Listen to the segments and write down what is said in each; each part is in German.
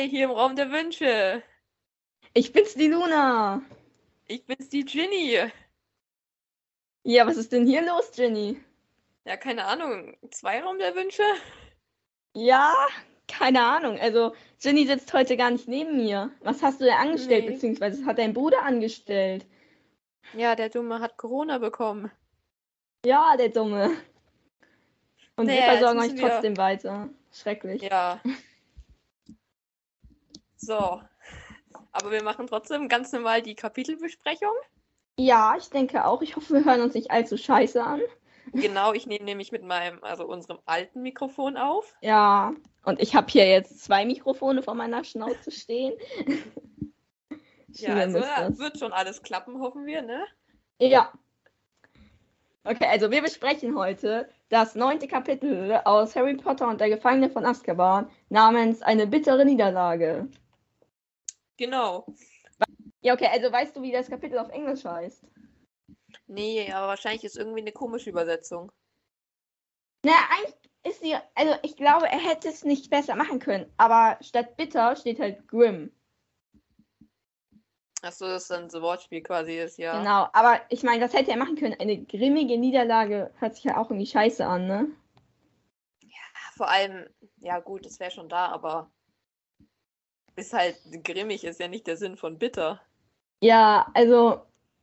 Hi, hier im Raum der Wünsche. Ich bin's, die Luna. Ich bin's, die Ginny. Ja, was ist denn hier los, Ginny? Ja, keine Ahnung. Zwei Raum der Wünsche? Ja, keine Ahnung. Also, Ginny sitzt heute gar nicht neben mir. Was hast du denn angestellt, Nee. beziehungsweise hat dein Bruder angestellt? Ja, der Dumme hat Corona bekommen. Ja, der Dumme. Und wir Naja, jetzt versorgen euch müssen wir- trotzdem weiter. Schrecklich. Ja. So. Aber wir machen trotzdem ganz normal die Kapitelbesprechung. Ja, ich denke auch. Ich hoffe, wir hören uns nicht allzu scheiße an. Genau, ich nehme nämlich mit meinem, also unserem alten Mikrofon auf. Ja, und ich habe hier jetzt zwei Mikrofone vor meiner Schnauze stehen. Ja, also ja, das. wird schon alles klappen, hoffen wir, ne? Ja. Okay, also wir besprechen heute das neunte Kapitel aus Harry Potter und der Gefangene von Azkaban namens Eine bittere Niederlage. Genau. Ja, okay, also weißt du, wie das Kapitel auf Englisch heißt? Nee, aber wahrscheinlich ist irgendwie eine komische Übersetzung. Naja, eigentlich ist sie, also ich glaube, er hätte es nicht besser machen können, aber statt bitter steht halt grim. Achso, das ist dann so Wortspiel quasi ist, ja. Genau, aber ich meine, das hätte er machen können. Eine grimmige Niederlage hört sich ja auch irgendwie scheiße an, ne? Vor allem, ja gut, das wäre schon da, aber ist halt grimmig, ist ja nicht der Sinn von bitter. Ja, also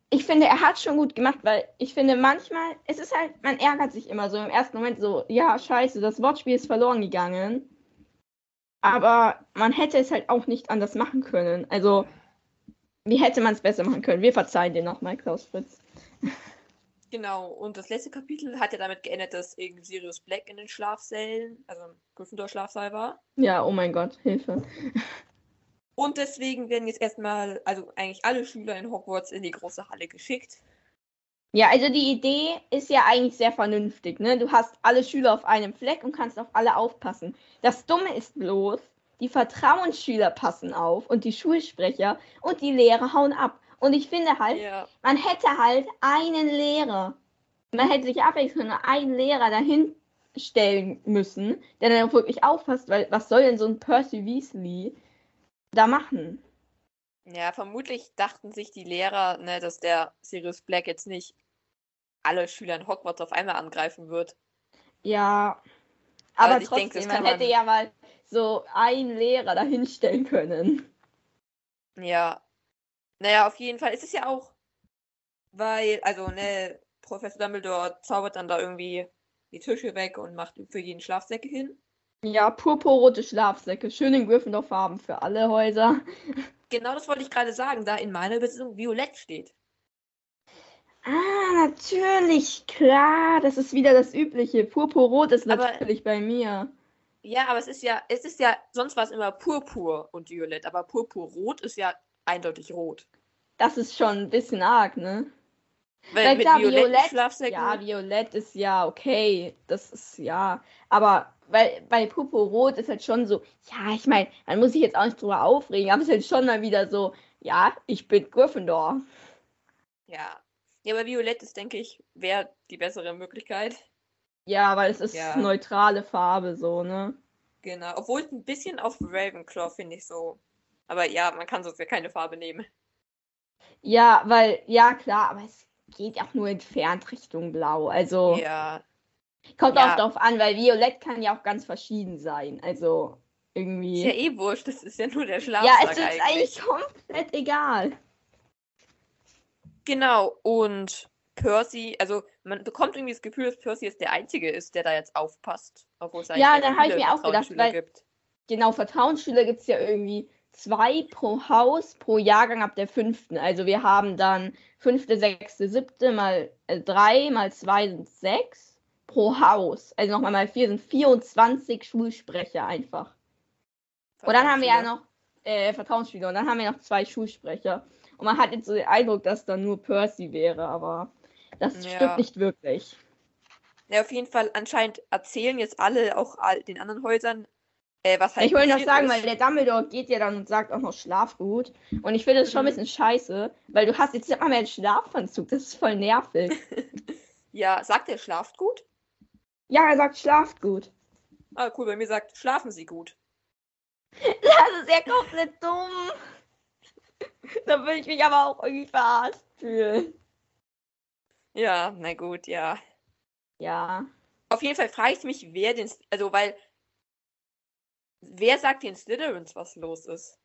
ich finde, er hat schon gut gemacht, weil ich finde manchmal, es ist halt, man ärgert sich immer so im ersten Moment so, ja, scheiße, das Wortspiel ist verloren gegangen. Aber man hätte es halt auch nicht anders machen können. Also, wie hätte man es besser machen können? Wir verzeihen dir nochmal, Klaus Fritz. Genau, und das letzte Kapitel hat ja damit geendet, dass irgendwie Sirius Black in den Schlafsälen, also im Gryffindor-Schlafsaal war. Ja, oh mein Gott, Hilfe. Und deswegen werden jetzt erstmal, also eigentlich alle Schüler in Hogwarts in die große Halle geschickt. Ja, also die Idee ist ja eigentlich sehr vernünftig, ne? Du hast alle Schüler auf einem Fleck und kannst auf alle aufpassen. Das Dumme ist bloß, die Vertrauensschüler passen auf und die Schulsprecher und die Lehrer hauen ab. Und ich finde halt, Ja, man hätte halt einen Lehrer. Man hätte sich abwechselnd nur einen Lehrer dahin stellen müssen, der dann wirklich aufpasst, weil was soll denn so ein Percy Weasley da machen? ja, vermutlich dachten sich die Lehrer, ne, dass der Sirius Black jetzt nicht alle Schüler in Hogwarts auf einmal angreifen wird. Ja, aber ich trotzdem, denke, man hätte man- ja mal so einen Lehrer dahinstellen können. Ja. Naja, auf jeden Fall ist es ja auch, weil, also, ne, Professor Dumbledore zaubert dann da irgendwie die Tische weg und macht für jeden Schlafsäcke hin. Ja, purpurrote Schlafsäcke, schön in Gryffindor-Farben für alle Häuser. Genau das wollte ich gerade sagen, da in meiner Übersetzung Violett steht. Ah, natürlich, klar, das ist wieder das Übliche. Purpurrot ist Aber- natürlich bei mir. Ja, aber es ist ja, es ist ja, sonst war es immer Purpur und Violett, aber Purpurrot ist ja eindeutig rot. Das ist schon ein bisschen arg, ne? Weil Weil mit klar, Violett- Schlafsäcken. Ja, Violett ist ja okay. Das ist ja. Aber weil bei Purpurrot ist halt schon so, ja, ich meine, man muss sich jetzt auch nicht drüber aufregen, aber es ist halt schon mal wieder so, ja, ich bin Gryffindor. ja. Ja, aber Violett ist, denke ich, wäre die bessere Möglichkeit. Ja, weil es ist Ja. neutrale Farbe so, ne? Genau. Obwohl ein bisschen auf Ravenclaw finde ich so. Aber ja, man kann sonst ja keine Farbe nehmen. Ja, weil, ja, klar, aber es geht auch nur entfernt Richtung Blau. Also Ja. Kommt Ja. auch darauf an, weil Violett kann ja auch ganz verschieden sein. Also irgendwie. Ist ja eh wurscht, das ist ja nur der ja, Schlafsack es ist eigentlich. eigentlich komplett egal. Genau, und Percy, also man bekommt irgendwie das Gefühl, dass Percy jetzt der Einzige ist, der da jetzt aufpasst. Obwohl es eigentlich Ja, dann hab ich mir auch gedacht, weil- gibt. Genau, Vertrauensschüler gibt es ja irgendwie zwei pro Haus pro Jahrgang ab der fünften. Also wir haben dann fünfte, sechste, siebte mal äh, drei mal zwei sind sechs pro Haus. Also nochmal mal vier sind 24 Schulsprecher einfach. Und dann haben wir ja noch äh, Vertrauensschüler und dann haben wir noch zwei Schulsprecher. Und man hat jetzt so den Eindruck, dass dann nur Percy wäre, aber das Ja. stimmt nicht wirklich. Ja, auf jeden Fall, anscheinend erzählen jetzt alle auch all den anderen Häusern, äh, was halt Ich wollte noch sagen, ist. weil der Dumbledore geht ja dann und sagt auch noch Schlafgut. Und ich finde das schon ein Mhm. bisschen scheiße, weil du hast jetzt immer mehr einen Schlafanzug. Das ist voll nervig. Ja, sagt er, schlaft gut? Ja, er sagt Schlafgut. Ah, cool, bei mir sagt, schlafen Sie gut. Das ist ja komplett dumm. Da würde ich mich aber auch irgendwie verarscht fühlen. Ja, na gut, ja. Ja. Auf jeden Fall frage ich mich, wer den, also weil, wer sagt den Slytherins, was los ist?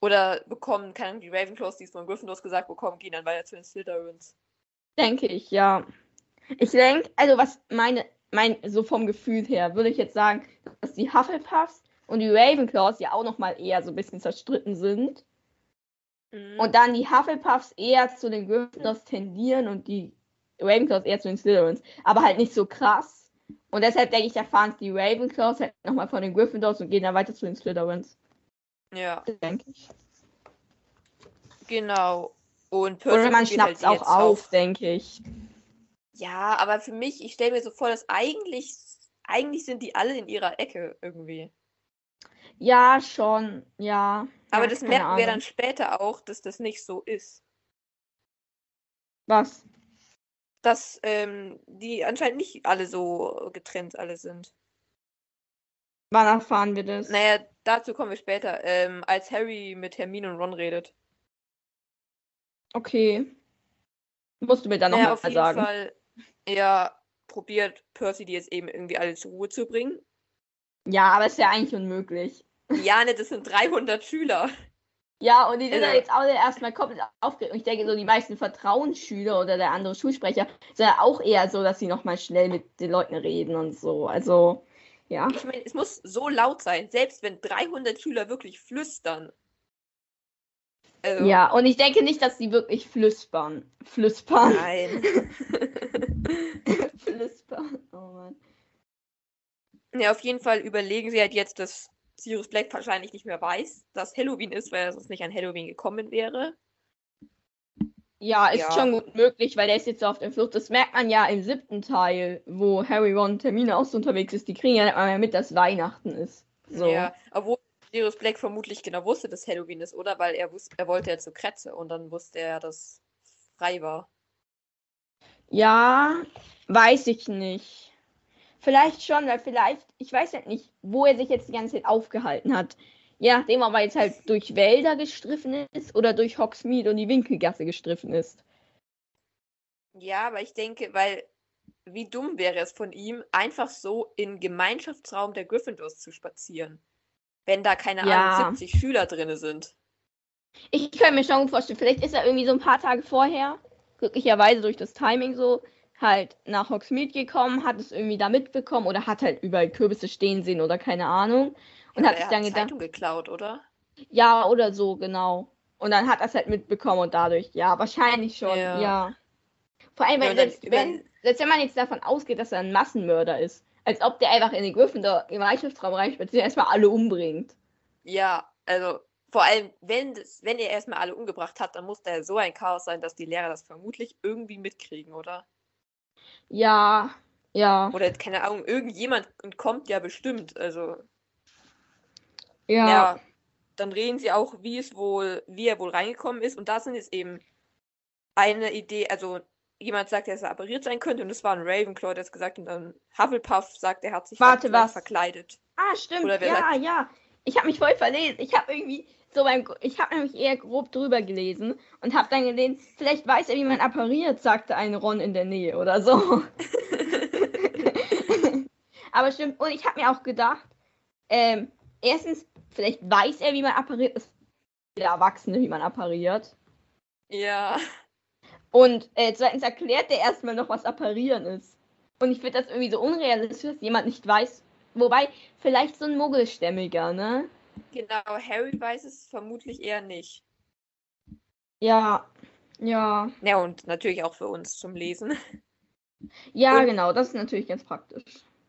Oder bekommen, Ahnung, die Ravenclaws, die es von Gryffindors gesagt bekommen, gehen dann weiter zu den Slytherins. Denke ich, ja. Ich denke, also was meine, mein, so vom Gefühl her, würde ich jetzt sagen, dass die Hufflepuffs und die Ravenclaws ja auch nochmal eher so ein bisschen zerstritten sind. Mhm. Und dann die Hufflepuffs eher zu den Gryffindors tendieren und die Ravenclaws eher zu den Slytherins. Aber halt nicht so krass. Und deshalb denke ich, erfahren es die Ravenclaws halt nochmal von den Gryffindors und gehen dann weiter zu den Slytherins. ja, Denke ich. genau. Und Oder man schnappt halt es auch jetzt auf, denke ich. Ja, aber für mich, ich stelle mir so vor, dass eigentlich, eigentlich sind die alle in ihrer Ecke irgendwie. Ja, schon, ja. Aber ja, das merken wir Ahnung. dann später auch, dass das nicht so ist. Was? Dass ähm, die anscheinend nicht alle so getrennt alle sind. Wann erfahren wir das? Naja, dazu kommen wir später, ähm, als Harry mit Hermine und Ron redet. Okay. Musst du mir dann Naja, nochmal auf jeden sagen. Fall, er probiert Percy die jetzt eben irgendwie alle zur Ruhe zu bringen. Ja, aber ist ja eigentlich unmöglich. Ja, ne, das sind 300 Schüler. Ja, und die sind Also- ja jetzt alle erstmal komplett aufgeregt. Und ich denke, so die meisten Vertrauensschüler oder der andere Schulsprecher sind ja auch eher so, dass sie nochmal schnell mit den Leuten reden und so. Also, ja. Ich meine, es muss so laut sein, selbst wenn 300 Schüler wirklich flüstern. Also, Ja, und ich denke nicht, dass sie wirklich flüspern. Flüspern. Nein. flüspern. Oh Mann. Ja, auf jeden Fall überlegen sie halt jetzt, dass Sirius Black wahrscheinlich nicht mehr weiß, dass Halloween ist, weil er sonst nicht an Halloween gekommen wäre. Ja, ist Ja. schon gut möglich, weil der ist jetzt so auf der Flucht. Das merkt man ja im siebten Teil, wo Harry, Ron und Termine auch so unterwegs ist. Die kriegen ja nicht mal mit, dass Weihnachten ist. So. Ja, obwohl Sirius Black vermutlich genau wusste, dass Halloween ist, oder? Weil er wusste, er wollte ja zur Kretze und dann wusste er, dass frei war. Ja, weiß ich nicht. Vielleicht schon, weil vielleicht, ich weiß halt nicht, wo er sich jetzt die ganze Zeit aufgehalten hat. Je nachdem, ob er jetzt halt durch Wälder gestriffen ist oder durch Hogsmeade und die Winkelgasse gestriffen ist. Ja, aber ich denke, weil wie dumm wäre es von ihm, einfach so in Gemeinschaftsraum der Gryffindors zu spazieren, wenn da keine Ja. Ahnung 70 Schüler drin sind. Ich kann mir schon gut vorstellen, vielleicht ist er irgendwie so ein paar Tage vorher, glücklicherweise durch das Timing so, halt nach Hogsmeade gekommen, hat es irgendwie da mitbekommen oder hat halt überall Kürbisse stehen sehen oder keine Ahnung. Und Ja, hat sich dann hat gedacht, Zeitung geklaut, oder? ja, oder so, genau. Und dann hat er es halt mitbekommen und dadurch, ja, wahrscheinlich schon, Ja. ja. Vor allem, wenn, selbst, wenn, selbst wenn man jetzt davon ausgeht, dass er ein Massenmörder ist, als ob der einfach in den Gryffindor Gemeinschaftsraum reinspaziert und erstmal alle umbringt. Ja, also vor allem, wenn, das, wenn er erstmal alle umgebracht hat, dann muss da ja so ein Chaos sein, dass die Lehrer das vermutlich irgendwie mitkriegen, oder? Ja, ja, Oder keine Ahnung, irgendjemand kommt ja bestimmt. Also, ja. ja, dann reden sie auch, wie es wohl, wie er wohl reingekommen ist. Und da sind jetzt eben eine Idee, also jemand sagt, dass er appariert sein könnte und das war ein Ravenclaw, der es gesagt hat, und dann Hufflepuff sagt, er hat sich Warte, was? verkleidet. Ah, stimmt. Ja, sagt- ja. Ich habe mich voll verlesen. Ich habe irgendwie so beim, ich habe nämlich eher grob drüber gelesen und habe dann gelesen, vielleicht weiß er, wie man appariert, sagte ein Ron in der Nähe oder so. Aber stimmt. Und ich habe mir auch gedacht, ähm, erstens, vielleicht weiß er, wie man appariert, ist der Erwachsene, wie man appariert. Ja, Und äh, zweitens erklärt er erstmal noch, was apparieren ist. Und ich finde das irgendwie so unrealistisch, dass jemand nicht weiß. Wobei, vielleicht so ein Muggelstämmiger, ne? Genau. Harry weiß es vermutlich eher nicht. Ja, ja. Ja, und natürlich auch für uns zum Lesen. Ja, Und- genau, das ist natürlich ganz praktisch.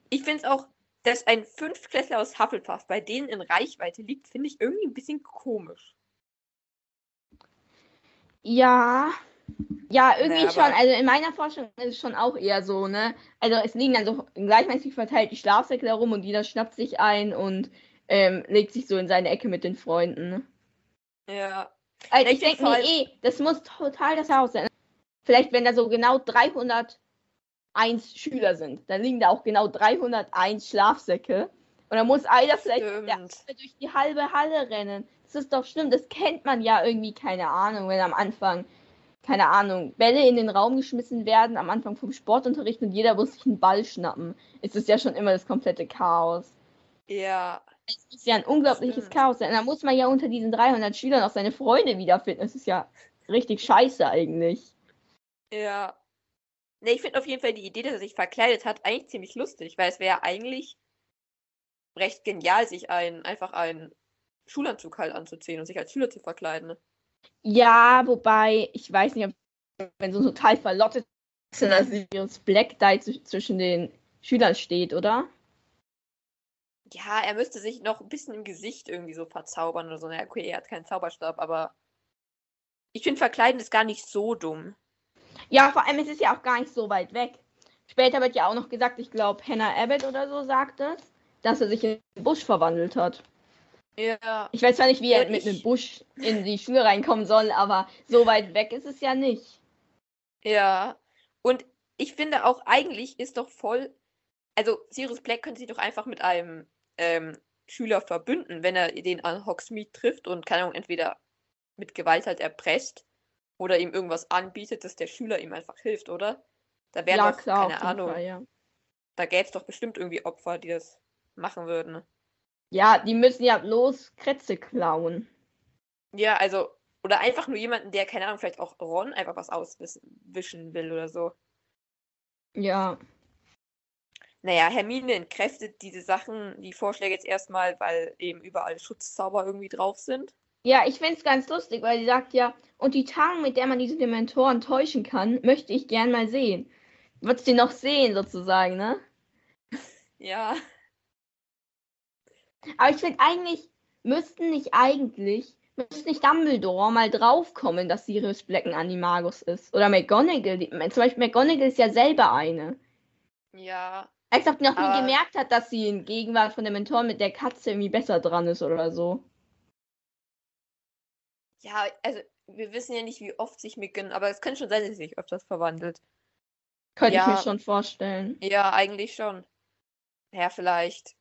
Ich finde es auch, dass ein Fünftklässler aus Hufflepuff bei denen in Reichweite liegt, finde ich irgendwie ein bisschen komisch. Ja. Ja, irgendwie Naja, schon. Also in meiner Forschung ist es schon auch eher so, ne? Also es liegen dann so gleichmäßig verteilt die Schlafsäcke herum und jeder schnappt sich ein und ähm, legt sich so in seine Ecke mit den Freunden. Ja. Also ich denke mir eh, das muss total das Haus sein. Vielleicht, wenn da so genau 301 Schüler sind, dann liegen da auch genau 301 Schlafsäcke. Und dann muss einer vielleicht durch die halbe Halle rennen. Das ist doch schlimm. Das kennt man ja irgendwie, keine Ahnung, wenn am Anfang, keine Ahnung, Bälle in den Raum geschmissen werden, am Anfang vom Sportunterricht und jeder muss sich einen Ball schnappen. Ist es ja schon immer das komplette Chaos. Ja, Es ist ja ein unglaubliches. Chaos. Da muss man ja unter diesen 300 Schülern auch seine Freunde wiederfinden. Das ist ja richtig scheiße eigentlich. ja. Ne, ich finde auf jeden Fall die Idee, dass er sich verkleidet hat, eigentlich ziemlich lustig, weil es wäre eigentlich recht genial, sich ein, einfach einen Schulanzug halt anzuziehen und sich als Schüler zu verkleiden. ne? Ja, wobei, ich weiß nicht, ob wenn so ein total verlottetes Sirius Black da jetzt zwischen den Schülern steht, oder? Ja, er müsste sich noch ein bisschen im Gesicht irgendwie so verzaubern oder so. Na, okay, er hat keinen Zauberstab, aber ich finde, verkleiden ist gar nicht so dumm. Ja, vor allem, es ist ja auch gar nicht so weit weg. Später wird ja auch noch gesagt, ich glaube, Hannah Abbott oder so sagt es, dass er sich in den Busch verwandelt hat. Ja, Ich weiß zwar nicht, wie er Und mit einem Busch in die Schule reinkommen soll, aber so weit weg ist es ja nicht. ja. Und ich finde auch, eigentlich ist doch voll. Also, Sirius Black könnte sich doch einfach mit einem ähm, Schüler verbünden, wenn er den an Hogsmeade trifft und, keine Ahnung, entweder mit Gewalt halt erpresst oder ihm irgendwas anbietet, dass der Schüler ihm einfach hilft, oder? Da wäre ja, doch, klar, keine Ahnung, Fall, ja. da gäbe es doch bestimmt irgendwie Opfer, die das machen würden. Ja, die müssen ja bloß Kretze klauen. Ja, also, oder einfach nur jemanden, der, keine Ahnung, vielleicht auch Ron einfach was auswischen will oder so. Ja. Naja, Hermine entkräftet diese Sachen, die Vorschläge jetzt erstmal, weil eben überall Schutzzauber irgendwie drauf sind. Ja, ich find's ganz lustig, weil sie sagt ja, und die Tarnung, mit der man diese Dementoren täuschen kann, möchte ich gern mal sehen. Wird sie noch sehen, sozusagen, ne? Ja. Aber ich finde eigentlich, müssten nicht eigentlich, müsste nicht Dumbledore mal draufkommen, dass Sirius Black ein Animagus ist. Oder McGonagall. Die, zum Beispiel McGonagall ist ja selber eine. Ja. Als ob die noch nie Aber- gemerkt hat, dass sie in Gegenwart von Dementoren mit der Katze irgendwie besser dran ist oder so. Ja, also, wir wissen ja nicht, wie oft sich McGonagall, aber es könnte schon sein, dass sie sich öfters verwandelt. Könnte ich Ja. mir schon vorstellen. Ja, eigentlich schon. Ja, vielleicht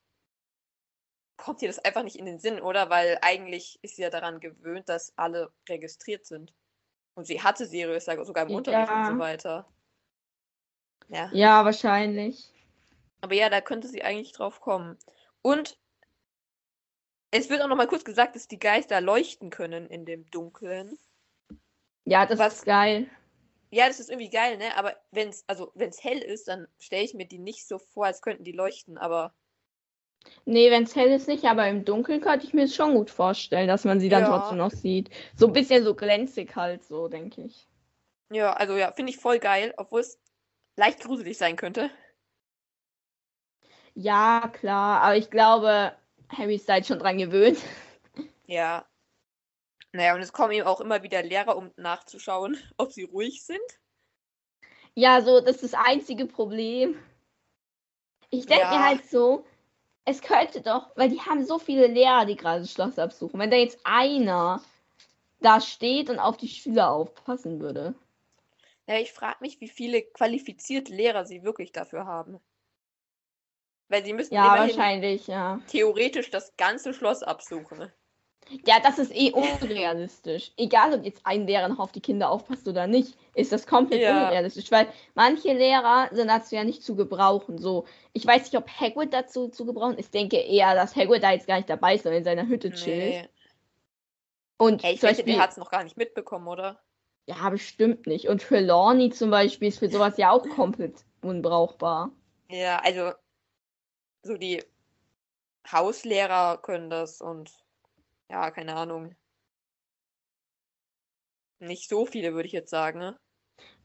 kommt ihr das einfach nicht in den Sinn, oder? Weil eigentlich ist sie ja daran gewöhnt, dass alle registriert sind. Und sie hatte Sirius sogar im Unterricht und so weiter. Ja. Ja, wahrscheinlich. Aber ja, da könnte sie eigentlich drauf kommen. Und es wird auch noch mal kurz gesagt, dass die Geister leuchten können in dem Dunkeln. Ja, das Was- ist geil. Ja, das ist irgendwie geil, ne? Aber wenn es also wenn's hell ist, dann stelle ich mir die nicht so vor, als könnten die leuchten. Aber Nee, wenn es hell ist nicht, aber im Dunkeln könnte ich mir es schon gut vorstellen, dass man sie dann Ja. trotzdem noch sieht. So ein bisschen so glänzig halt, so denke ich. ja, also ja, finde ich voll geil, obwohl es leicht gruselig sein könnte. Ja, klar, aber ich glaube, Harry ist da jetzt schon dran gewöhnt. Ja. Naja, und es kommen eben auch immer wieder Lehrer, um nachzuschauen, ob sie ruhig sind. Ja, so, das ist das einzige Problem. Ich denke Ja. mir halt so, es könnte doch, weil die haben so viele Lehrer, die gerade das Schloss absuchen, wenn da jetzt einer da steht und auf die Schüler aufpassen würde. Ja, ich frage mich, wie viele qualifizierte Lehrer sie wirklich dafür haben. Weil sie müssen Ja, wahrscheinlich, ja. theoretisch das ganze Schloss absuchen. Ja, das ist eh unrealistisch. Egal, ob jetzt ein Lehrer noch auf die Kinder aufpasst oder nicht, ist das komplett Ja. unrealistisch, weil manche Lehrer sind dazu ja nicht zu gebrauchen. So, ich weiß nicht, ob Hagrid dazu zu gebrauchen ist. Ich denke eher, dass Hagrid da jetzt gar nicht dabei ist, sondern in seiner Hütte chillt. Nee. Und Ja, ich zum Beispiel, der hat es noch gar nicht mitbekommen, oder? ja, bestimmt nicht. Und Trelawney zum Beispiel ist für sowas ja auch komplett unbrauchbar. Ja, also so die Hauslehrer können das und ja, keine Ahnung. Nicht so viele, würde ich jetzt sagen. Ne?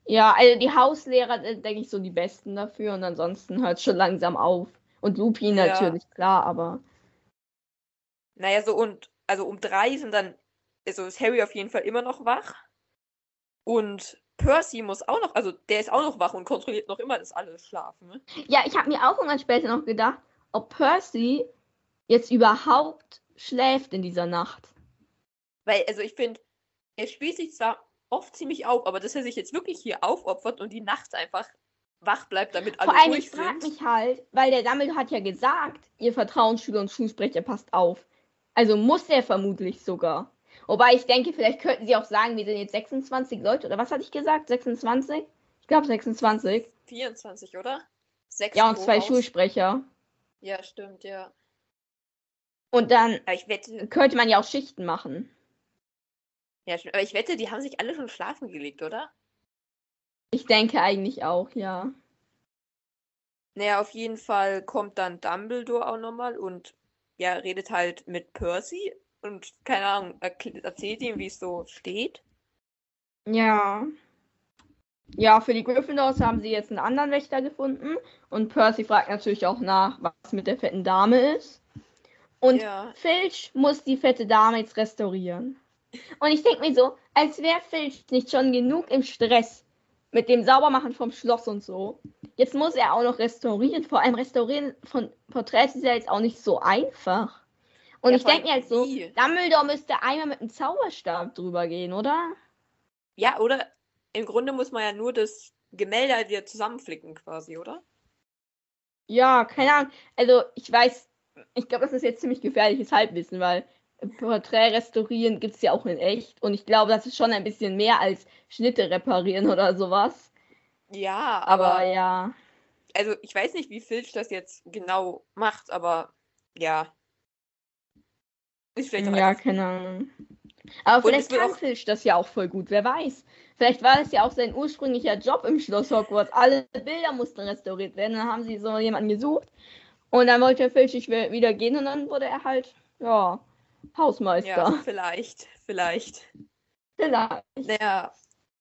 Ja, also die Hauslehrer, äh, denke ich, so die besten dafür und ansonsten hört es schon langsam auf. Und Lupin Ja. natürlich, klar, aber. Naja, so und also um drei sind dann, also ist Harry auf jeden Fall immer noch wach. Und Percy muss auch noch, also der ist auch noch wach und kontrolliert noch immer, dass alle schlafen. Ne? Ja, ich habe mir auch irgendwann später noch gedacht, ob Percy jetzt überhaupt schläft in dieser Nacht. Weil, also ich finde, er spielt sich zwar oft ziemlich auf, aber dass er sich jetzt wirklich hier aufopfert und die nachts einfach wach bleibt, damit alle Vor allem, ich frage mich halt, weil der Dumbledore hat ja gesagt, ihr Vertrauensschüler und Schulsprecher passt auf. Also muss er vermutlich sogar. Wobei ich denke, vielleicht könnten sie auch sagen, wir sind jetzt 26 Leute. Oder was hatte ich gesagt? 26? Ich glaube 26. 24, oder? Sechs Ja, und zwei. Schulsprecher. Ja, stimmt, ja. Und dann wette, könnte man ja auch Schichten machen. ja, stimmt. Aber ich wette, die haben sich alle schon schlafen gelegt, oder? Ich denke eigentlich auch, ja. Naja, auf jeden Fall kommt dann Dumbledore auch nochmal und ja, redet halt mit Percy und keine Ahnung, erzählt ihm, wie es so steht. Ja. Ja, für die Gryffindors haben sie jetzt einen anderen Wächter gefunden. Und Percy fragt natürlich auch nach, was mit der fetten Dame ist. Und Ja. Filch muss die fette Dame jetzt restaurieren. Und ich denke mir so, als wäre Filch nicht schon genug im Stress mit dem Saubermachen vom Schloss und so. Jetzt muss er auch noch restaurieren. Vor allem restaurieren von Porträts ist ja jetzt auch nicht so einfach. Und Ja, ich denke mir halt so? Dumbledore müsste einmal mit einem Zauberstab drüber gehen, oder? Ja, oder im Grunde muss man ja nur das Gemälde halt wieder zusammenflicken quasi, oder? Ja, keine Ahnung. Also ich weiß, ich glaube, das ist jetzt ziemlich gefährliches Halbwissen, weil Porträt restaurieren gibt es ja auch in echt. Und ich glaube, das ist schon ein bisschen mehr als Schnitte reparieren oder sowas. Ja, Aber, aber, ja. also ich weiß nicht, wie Filch das jetzt genau macht, aber ja. Ist vielleicht auch Ja, keine Ahnung. Aber Und vielleicht kann Filch das ja auch voll gut, wer weiß. Vielleicht war es ja auch sein ursprünglicher Job im Schloss Hogwarts. Alle Bilder mussten restauriert werden. Dann haben sie so jemanden gesucht. Und dann wollte Filch nicht wi- wieder gehen und dann wurde er halt, ja, Hausmeister. ja, vielleicht, vielleicht. Vielleicht. Naja,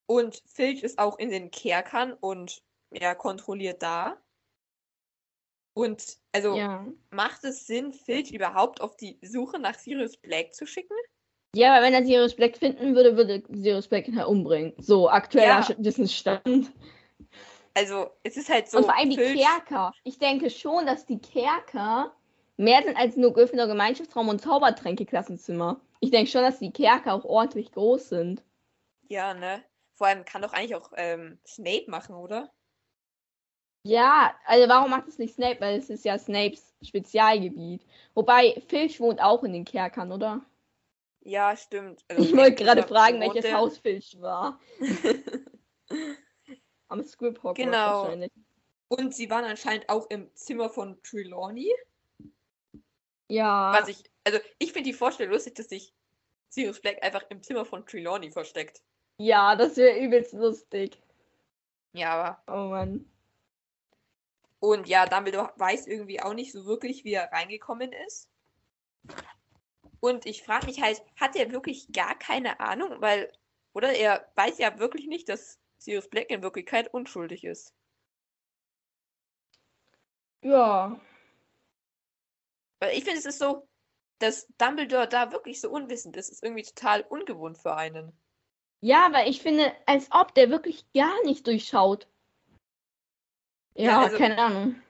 und Filch ist auch in den Kerkern und ja, kontrolliert da. Und also Ja. macht es Sinn, Filch überhaupt auf die Suche nach Sirius Black zu schicken? Ja, aber wenn er Sirius Black finden würde, würde Sirius Black ihn halt umbringen. So, aktueller Ja. Wissensstand. Also, es ist halt so. und vor allem die Kerker. Ich denke schon, dass die Kerker mehr sind als nur Gryffindor Gemeinschaftsraum und Zaubertränke-Klassenzimmer. Ich denke schon, dass die Kerker auch ordentlich groß sind. Ja, ne? Vor allem kann doch eigentlich auch ähm, Snape machen, oder? Ja, also warum macht es nicht Snape? Weil es ist ja Snapes Spezialgebiet. Wobei, Filch wohnt auch in den Kerkern, oder? Ja, stimmt. Also, Ich wollte gerade fragen, wohnt welches der- Haus Filch war. Am Script Hogwarts Genau. wahrscheinlich. Und sie waren anscheinend auch im Zimmer von Trelawney. Ja. Was ich, also ich finde die Vorstellung lustig, dass sich Sirius Black einfach im Zimmer von Trelawney versteckt. Ja, das wäre übelst lustig. Ja, aber. Oh Mann. Und ja, Dumbledore weiß irgendwie auch nicht so wirklich, wie er reingekommen ist. Und ich frage mich halt, hat er wirklich gar keine Ahnung? Weil, oder er weiß ja wirklich nicht, dass Sirius Black in Wirklichkeit unschuldig ist. Ja. Weil ich finde, es ist so, dass Dumbledore da wirklich so unwissend ist, ist irgendwie total ungewohnt für einen. Ja, weil ich finde, als ob der wirklich gar nicht durchschaut. Ja, Ja, also- keine Ahnung.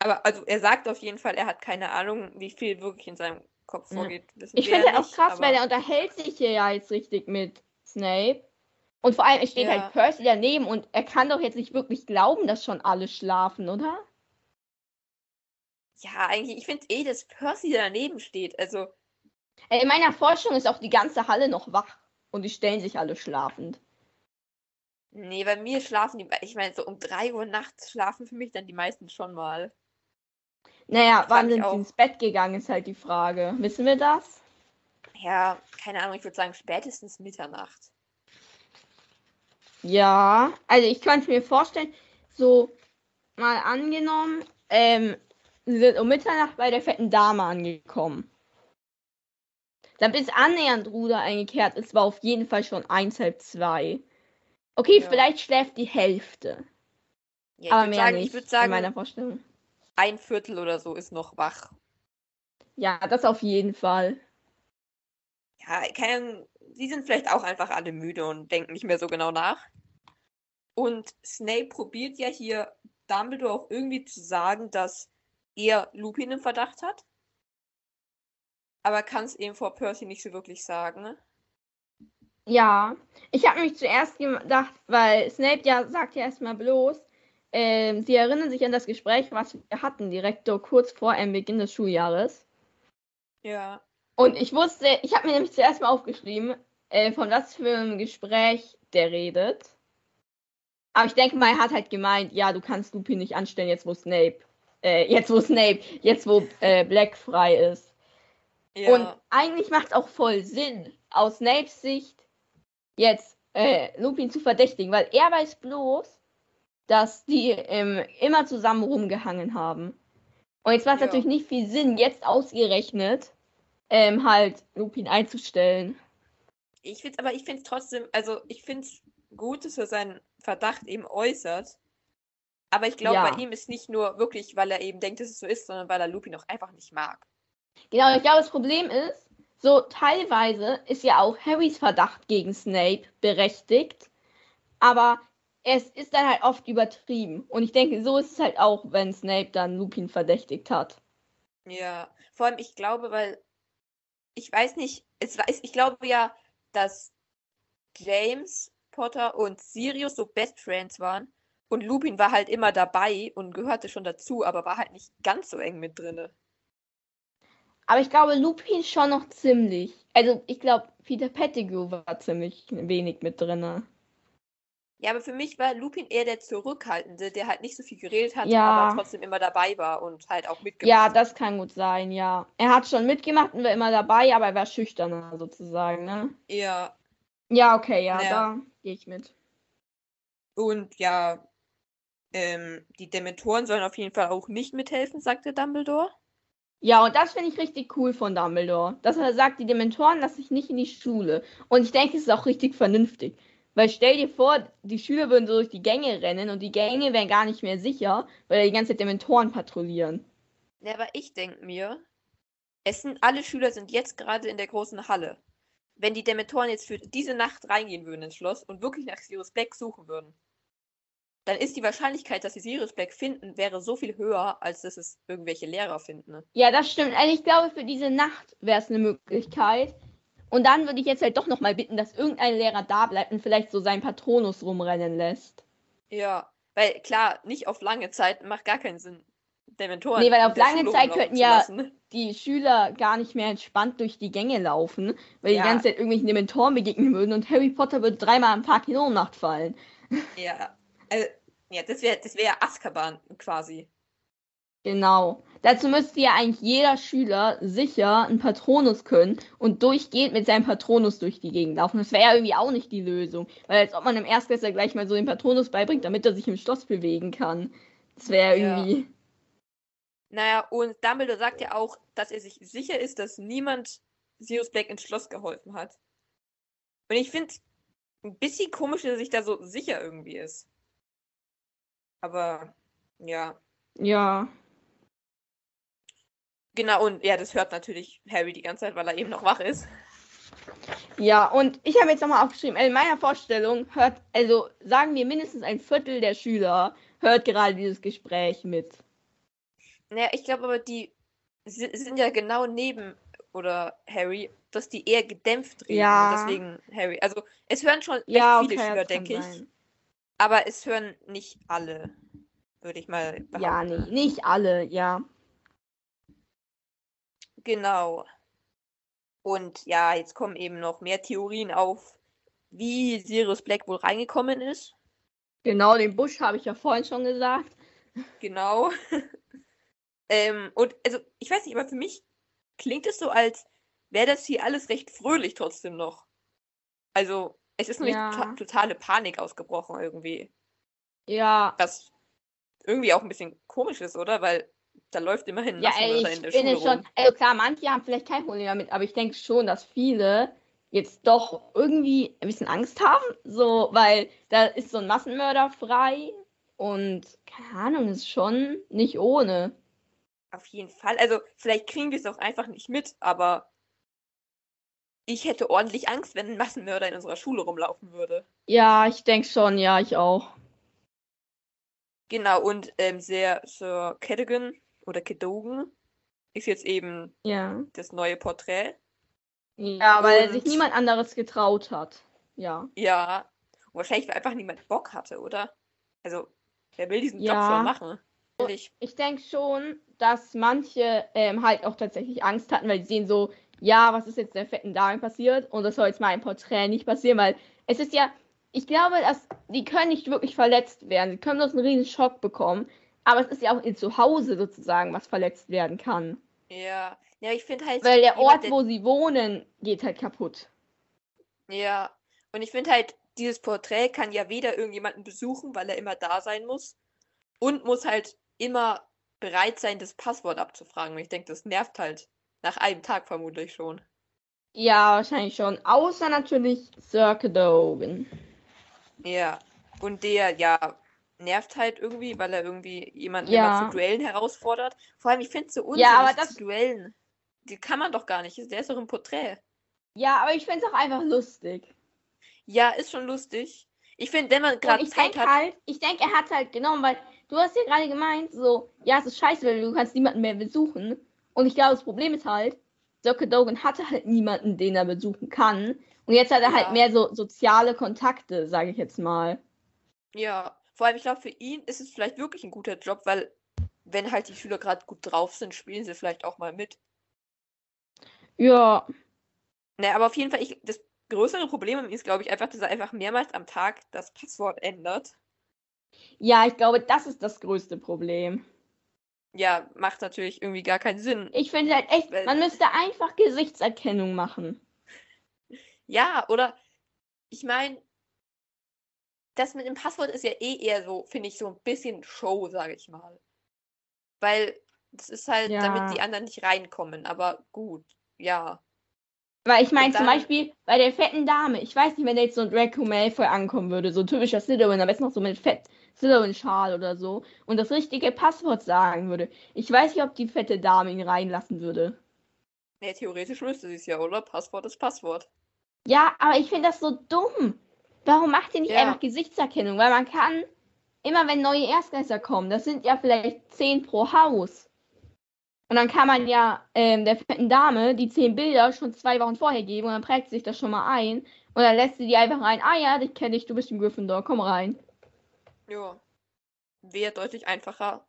Aber also er sagt auf jeden Fall, er hat keine Ahnung, wie viel wirklich in seinem Kopf vorgeht. Wissen Ich finde ja auch nicht, krass, weil er unterhält sich hier ja jetzt richtig mit Snape. Und vor allem, es steht Ja. halt Percy daneben und er kann doch jetzt nicht wirklich glauben, dass schon alle schlafen, oder? Ja, eigentlich, ich finde eh, dass Percy daneben steht. Also, Äh, In meiner Forschung ist auch die ganze Halle noch wach und die stellen sich alle schlafend. nee, bei mir schlafen die, ich meine, so um 3 Uhr nachts schlafen für mich dann die meisten schon mal. Naja, frag wann sind sie ins Bett gegangen, ist halt die Frage. Wissen wir das? Ja, keine Ahnung, ich würde sagen spätestens Mitternacht. Ja, also ich könnte mir vorstellen, so mal angenommen, ähm, sie sind um Mitternacht bei der fetten Dame angekommen. Dann bis annähernd Ruder eingekehrt ist, war auf jeden Fall schon eins, halb zwei. Okay, Ja. vielleicht schläft die Hälfte, Ja, ich aber würde mehr sagen, nicht ich würde in sagen, meiner Vorstellung. Ein Viertel oder so ist noch wach. Ja, das auf jeden Fall. Ja, kein, die sind vielleicht auch einfach alle müde und denken nicht mehr so genau nach. Und Snape probiert ja hier Dumbledore auch irgendwie zu sagen, dass er Lupin im Verdacht hat. Aber kann es eben vor Percy nicht so wirklich sagen. ne? Ja, ich habe mich zuerst gedacht, weil Snape ja sagt ja erstmal bloß, ähm, Sie erinnern sich an das Gespräch, was wir hatten, direkt so kurz vor dem Beginn des Schuljahres. Ja. Und ich wusste, ich habe mir nämlich zuerst mal aufgeschrieben, äh, von was für einem Gespräch der redet. Aber ich denke mal, er hat halt gemeint, ja, du kannst Lupin nicht anstellen, jetzt wo Snape, äh, jetzt wo Snape, jetzt wo äh, Black frei ist. Ja. Und eigentlich macht es auch voll Sinn, aus Snapes Sicht jetzt äh, Lupin zu verdächtigen, weil er weiß bloß, dass die ähm, immer zusammen rumgehangen haben. Und jetzt macht es Ja. natürlich nicht viel Sinn, jetzt ausgerechnet ähm, halt Lupin einzustellen. Ich finde aber ich finde trotzdem, also ich finde es gut, dass er seinen Verdacht eben äußert. Aber ich glaube, Ja. bei ihm ist nicht nur wirklich, weil er eben denkt, dass es so ist, sondern weil er Lupin auch einfach nicht mag. Genau, ich glaube, das Problem ist, so teilweise ist ja auch Harrys Verdacht gegen Snape berechtigt, aber es ist dann halt oft übertrieben. Und ich denke, so ist es halt auch, wenn Snape dann Lupin verdächtigt hat. Ja, vor allem ich glaube, weil ich weiß nicht, es weiß, ich glaube ja, dass James Potter und Sirius so Best Friends waren und Lupin war halt immer dabei und gehörte schon dazu, aber war halt nicht ganz so eng mit drinne. Aber ich glaube, Lupin schon noch ziemlich. Also, ich glaube, Peter Pettigrew war ziemlich wenig mit drin. Ja, aber für mich war Lupin eher der Zurückhaltende, der halt nicht so viel geredet hat, Ja. aber trotzdem immer dabei war und halt auch mitgemacht Ja, das kann gut sein, ja. Er hat schon mitgemacht und war immer dabei, aber er war schüchterner sozusagen, ne? Ja, Ja, okay, ja, Ja. da gehe ich mit. und ja, ähm, die Dementoren sollen auf jeden Fall auch nicht mithelfen, sagte Dumbledore. Ja, und das finde ich richtig cool von Dumbledore. Dass er sagt, die Dementoren lasse ich nicht in die Schule. Und ich denke, es ist auch richtig vernünftig. Weil stell dir vor, die Schüler würden so durch die Gänge rennen und die Gänge wären gar nicht mehr sicher, weil die ganze Zeit Dementoren patrouillieren. Ja, aber ich denke mir, es sind alle Schüler sind jetzt gerade in der großen Halle. Wenn die Dementoren jetzt für diese Nacht reingehen würden ins Schloss und wirklich nach Sirius Black suchen würden, dann ist die Wahrscheinlichkeit, dass sie Sirius Black finden, wäre so viel höher, als dass es irgendwelche Lehrer finden. Ne? Ja, das stimmt. Also ich glaube, für diese Nacht wäre es eine Möglichkeit. Und dann würde ich jetzt halt doch nochmal bitten, dass irgendein Lehrer da bleibt und vielleicht so seinen Patronus rumrennen lässt. Ja, weil klar, nicht auf lange Zeit macht gar keinen Sinn, Dementoren Nee, weil auf der lange Schule Zeit könnten ja- lassen. Die Schüler gar nicht mehr entspannt durch die Gänge laufen, weil Ja. die ganze Zeit irgendwelchen Dementoren begegnen würden und Harry Potter würde dreimal am Tag in Ohnmacht fallen. Ja, also, ja, das wäre das wär Azkaban quasi. Genau. Dazu müsste ja eigentlich jeder Schüler sicher einen Patronus können und durchgehend mit seinem Patronus durch die Gegend laufen. Das wäre ja irgendwie auch nicht die Lösung. Weil als ob man im Erstklässler gleich mal so den Patronus beibringt, damit er sich im Schloss bewegen kann. Das wäre Ja. irgendwie. Naja, und Dumbledore sagt ja auch, dass er sich sicher ist, dass niemand Sirius Black ins Schloss geholfen hat. Und ich finde ein bisschen komisch, dass er sich da so sicher irgendwie ist. Aber ja, Ja. Genau, und ja, das hört natürlich Harry die ganze Zeit, weil er eben noch wach ist. Ja, und ich habe jetzt nochmal aufgeschrieben, in meiner Vorstellung hört, also sagen wir mindestens ein Viertel der Schüler hört gerade dieses Gespräch mit. Naja, ich glaube aber, die si- sind ja genau neben oder Harry, dass die eher gedämpft reden. Ja. Deswegen Harry. Also es hören schon Ja, viele okay, Schüler, denke ich. sein. Aber es hören nicht alle, würde ich mal behaupten. Ja, nee, nicht alle, ja. Genau. Und ja, jetzt kommen eben noch mehr Theorien auf, wie Sirius Black wohl reingekommen ist. Genau, den Busch habe ich ja vorhin schon gesagt. Genau. ähm, und also, ich weiß nicht, aber für mich klingt es so, als wäre das hier alles recht fröhlich trotzdem noch. Also, es ist noch Ja. nicht to totale Panik ausgebrochen irgendwie. Ja, Was irgendwie auch ein bisschen komisch ist, oder? Weil da läuft immerhin ein Ja, Massenmörder ey, in der ich finde Schule schon, also klar, manche haben vielleicht kein Problem damit, aber ich denke schon, dass viele jetzt doch irgendwie ein bisschen Angst haben, so, weil da ist so ein Massenmörder frei und keine Ahnung, ist schon nicht ohne. Auf jeden Fall. Also, vielleicht kriegen wir es auch einfach nicht mit, aber ich hätte ordentlich Angst, wenn ein Massenmörder in unserer Schule rumlaufen würde. Ja, ich denke schon, ja, ich auch. Genau, und ähm, Sir, Sir Cadogan oder Cadogan ist jetzt eben Ja. das neue Porträt. Ja, weil Und- sich niemand anderes getraut hat. Ja. Ja, und wahrscheinlich, weil einfach niemand Bock hatte, oder? Also, Wer will diesen Job Ja. schon machen? Ehrlich. Ich denke schon, dass manche ähm, halt auch tatsächlich Angst hatten, weil sie sehen so, ja, was ist jetzt der fetten Dame passiert und das soll jetzt mal im Porträt nicht passieren, weil es ist ja, ich glaube, dass die können nicht wirklich verletzt werden. Sie können bloß einen riesen Schock bekommen, aber es ist ja auch ihr Zuhause sozusagen, was verletzt werden kann. Ja. Ja, ich finde halt. Weil der jemand, Ort, wo sie wohnen, geht halt kaputt. Ja, und ich finde halt, dieses Porträt kann ja weder irgendjemanden besuchen, weil er immer da sein muss, und muss halt immer bereit sein, das Passwort abzufragen. Und ich denke, das nervt halt nach einem Tag vermutlich schon. Ja, wahrscheinlich schon. Außer natürlich Sir Cadogan. Ja. Und der, ja, nervt halt irgendwie, weil er irgendwie jemanden Ja. immer zu Duellen herausfordert. Vor allem, ich finde es so unsinnig Ja, aber das- zu duellen. Die kann man doch gar nicht. Der ist doch im Porträt. Ja, aber ich finde es auch einfach lustig. Ja, ist schon lustig. Ich finde, wenn man gerade ich Zeit denke hat. halt, ich denke, er hat halt genommen, weil du hast ja gerade gemeint, so, ja, es ist scheiße, weil du kannst niemanden mehr besuchen. Und ich glaube, das Problem ist halt, Sir Dogan hatte halt niemanden, den er besuchen kann. Und jetzt hat er Ja. halt mehr so soziale Kontakte, sage ich jetzt mal. Ja, vor allem, ich glaube, für ihn ist es vielleicht wirklich ein guter Job, weil wenn halt die Schüler gerade gut drauf sind, spielen sie vielleicht auch mal mit. Ja, Ne, aber auf jeden Fall, ich, das größere Problem an ihm ist, glaube ich, einfach, dass er einfach mehrmals am Tag das Passwort ändert. ja, ich glaube, das ist das größte Problem. Ja, macht natürlich irgendwie gar keinen Sinn. Ich finde halt echt, man müsste einfach Gesichtserkennung machen. Ja, oder ich meine, das mit dem Passwort ist ja eh eher so, finde ich, so ein bisschen Show, sage ich mal. Weil das ist halt, damit Ja. die anderen nicht reinkommen. Aber gut, ja. Weil ich meine zum Beispiel bei der fetten Dame, ich weiß nicht, wenn da jetzt so ein Draco Malfoy ankommen würde, so ein typischer Slytherin, am besten noch so mit fett Slytherin-Schal oder so und das richtige Passwort sagen würde. Ich weiß nicht, ob die fette Dame ihn reinlassen würde. Nee, theoretisch müsste sie es ja, oder? Passwort ist Passwort. Ja, aber ich finde das so dumm. Warum macht ihr nicht Ja. einfach Gesichtserkennung? Weil man kann, immer wenn neue Erstgeister kommen, das sind ja vielleicht zehn pro Haus. Und dann kann man ja ähm, der fetten Dame die zehn Bilder schon zwei Wochen vorher geben und dann prägt sich das schon mal ein. Und dann lässt sie die einfach rein. Ah ja, dich kenne ich, du bist im Gryffindor, komm rein. Ja. Wäre deutlich einfacher.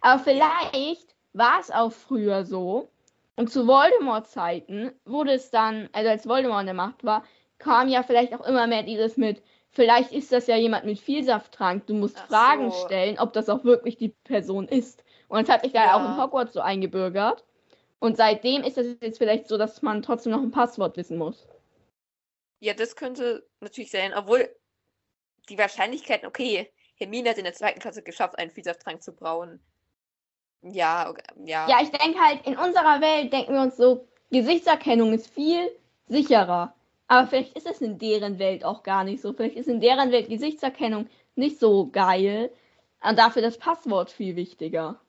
Aber vielleicht war es auch früher so. Und zu Voldemort-Zeiten wurde es dann, also als Voldemort in der Macht war, kam ja vielleicht auch immer mehr dieses mit, vielleicht ist das ja jemand mit Vielsafttrank, du musst Ach Fragen so. stellen, ob das auch wirklich die Person ist. Und das hat sich da ja. auch in. Hogwarts so eingebürgert. Und seitdem ist das jetzt vielleicht so, dass man trotzdem noch ein Passwort wissen muss. Ja, das könnte natürlich sein, obwohl die Wahrscheinlichkeit, okay, Hermine hat in der zweiten Klasse geschafft, einen Vielsafttrank zu brauen. Ja, okay, ja. Ja, ich denke halt, in unserer Welt denken wir uns so, Gesichtserkennung ist viel sicherer. Aber vielleicht ist es in deren Welt auch gar nicht so. Vielleicht ist in deren Welt Gesichtserkennung nicht so geil. Und dafür das Passwort viel wichtiger.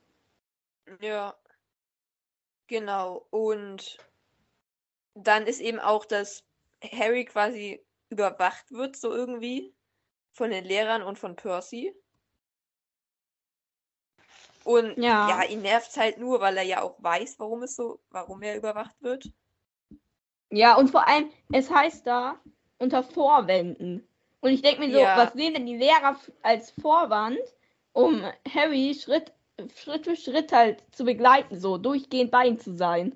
Ja. Genau. Und dann ist eben auch, dass Harry quasi überwacht wird, so irgendwie. Von den Lehrern und von Percy. Und Ja. ja, ihn nervt halt nur, weil er ja auch weiß, warum es so, warum er überwacht wird. Ja, und vor allem, es heißt da unter Vorwänden. Und ich denke mir so, Ja. was sehen denn die Lehrer als Vorwand, um Harry Schritt, Schritt für Schritt halt zu begleiten, so durchgehend bei ihm zu sein?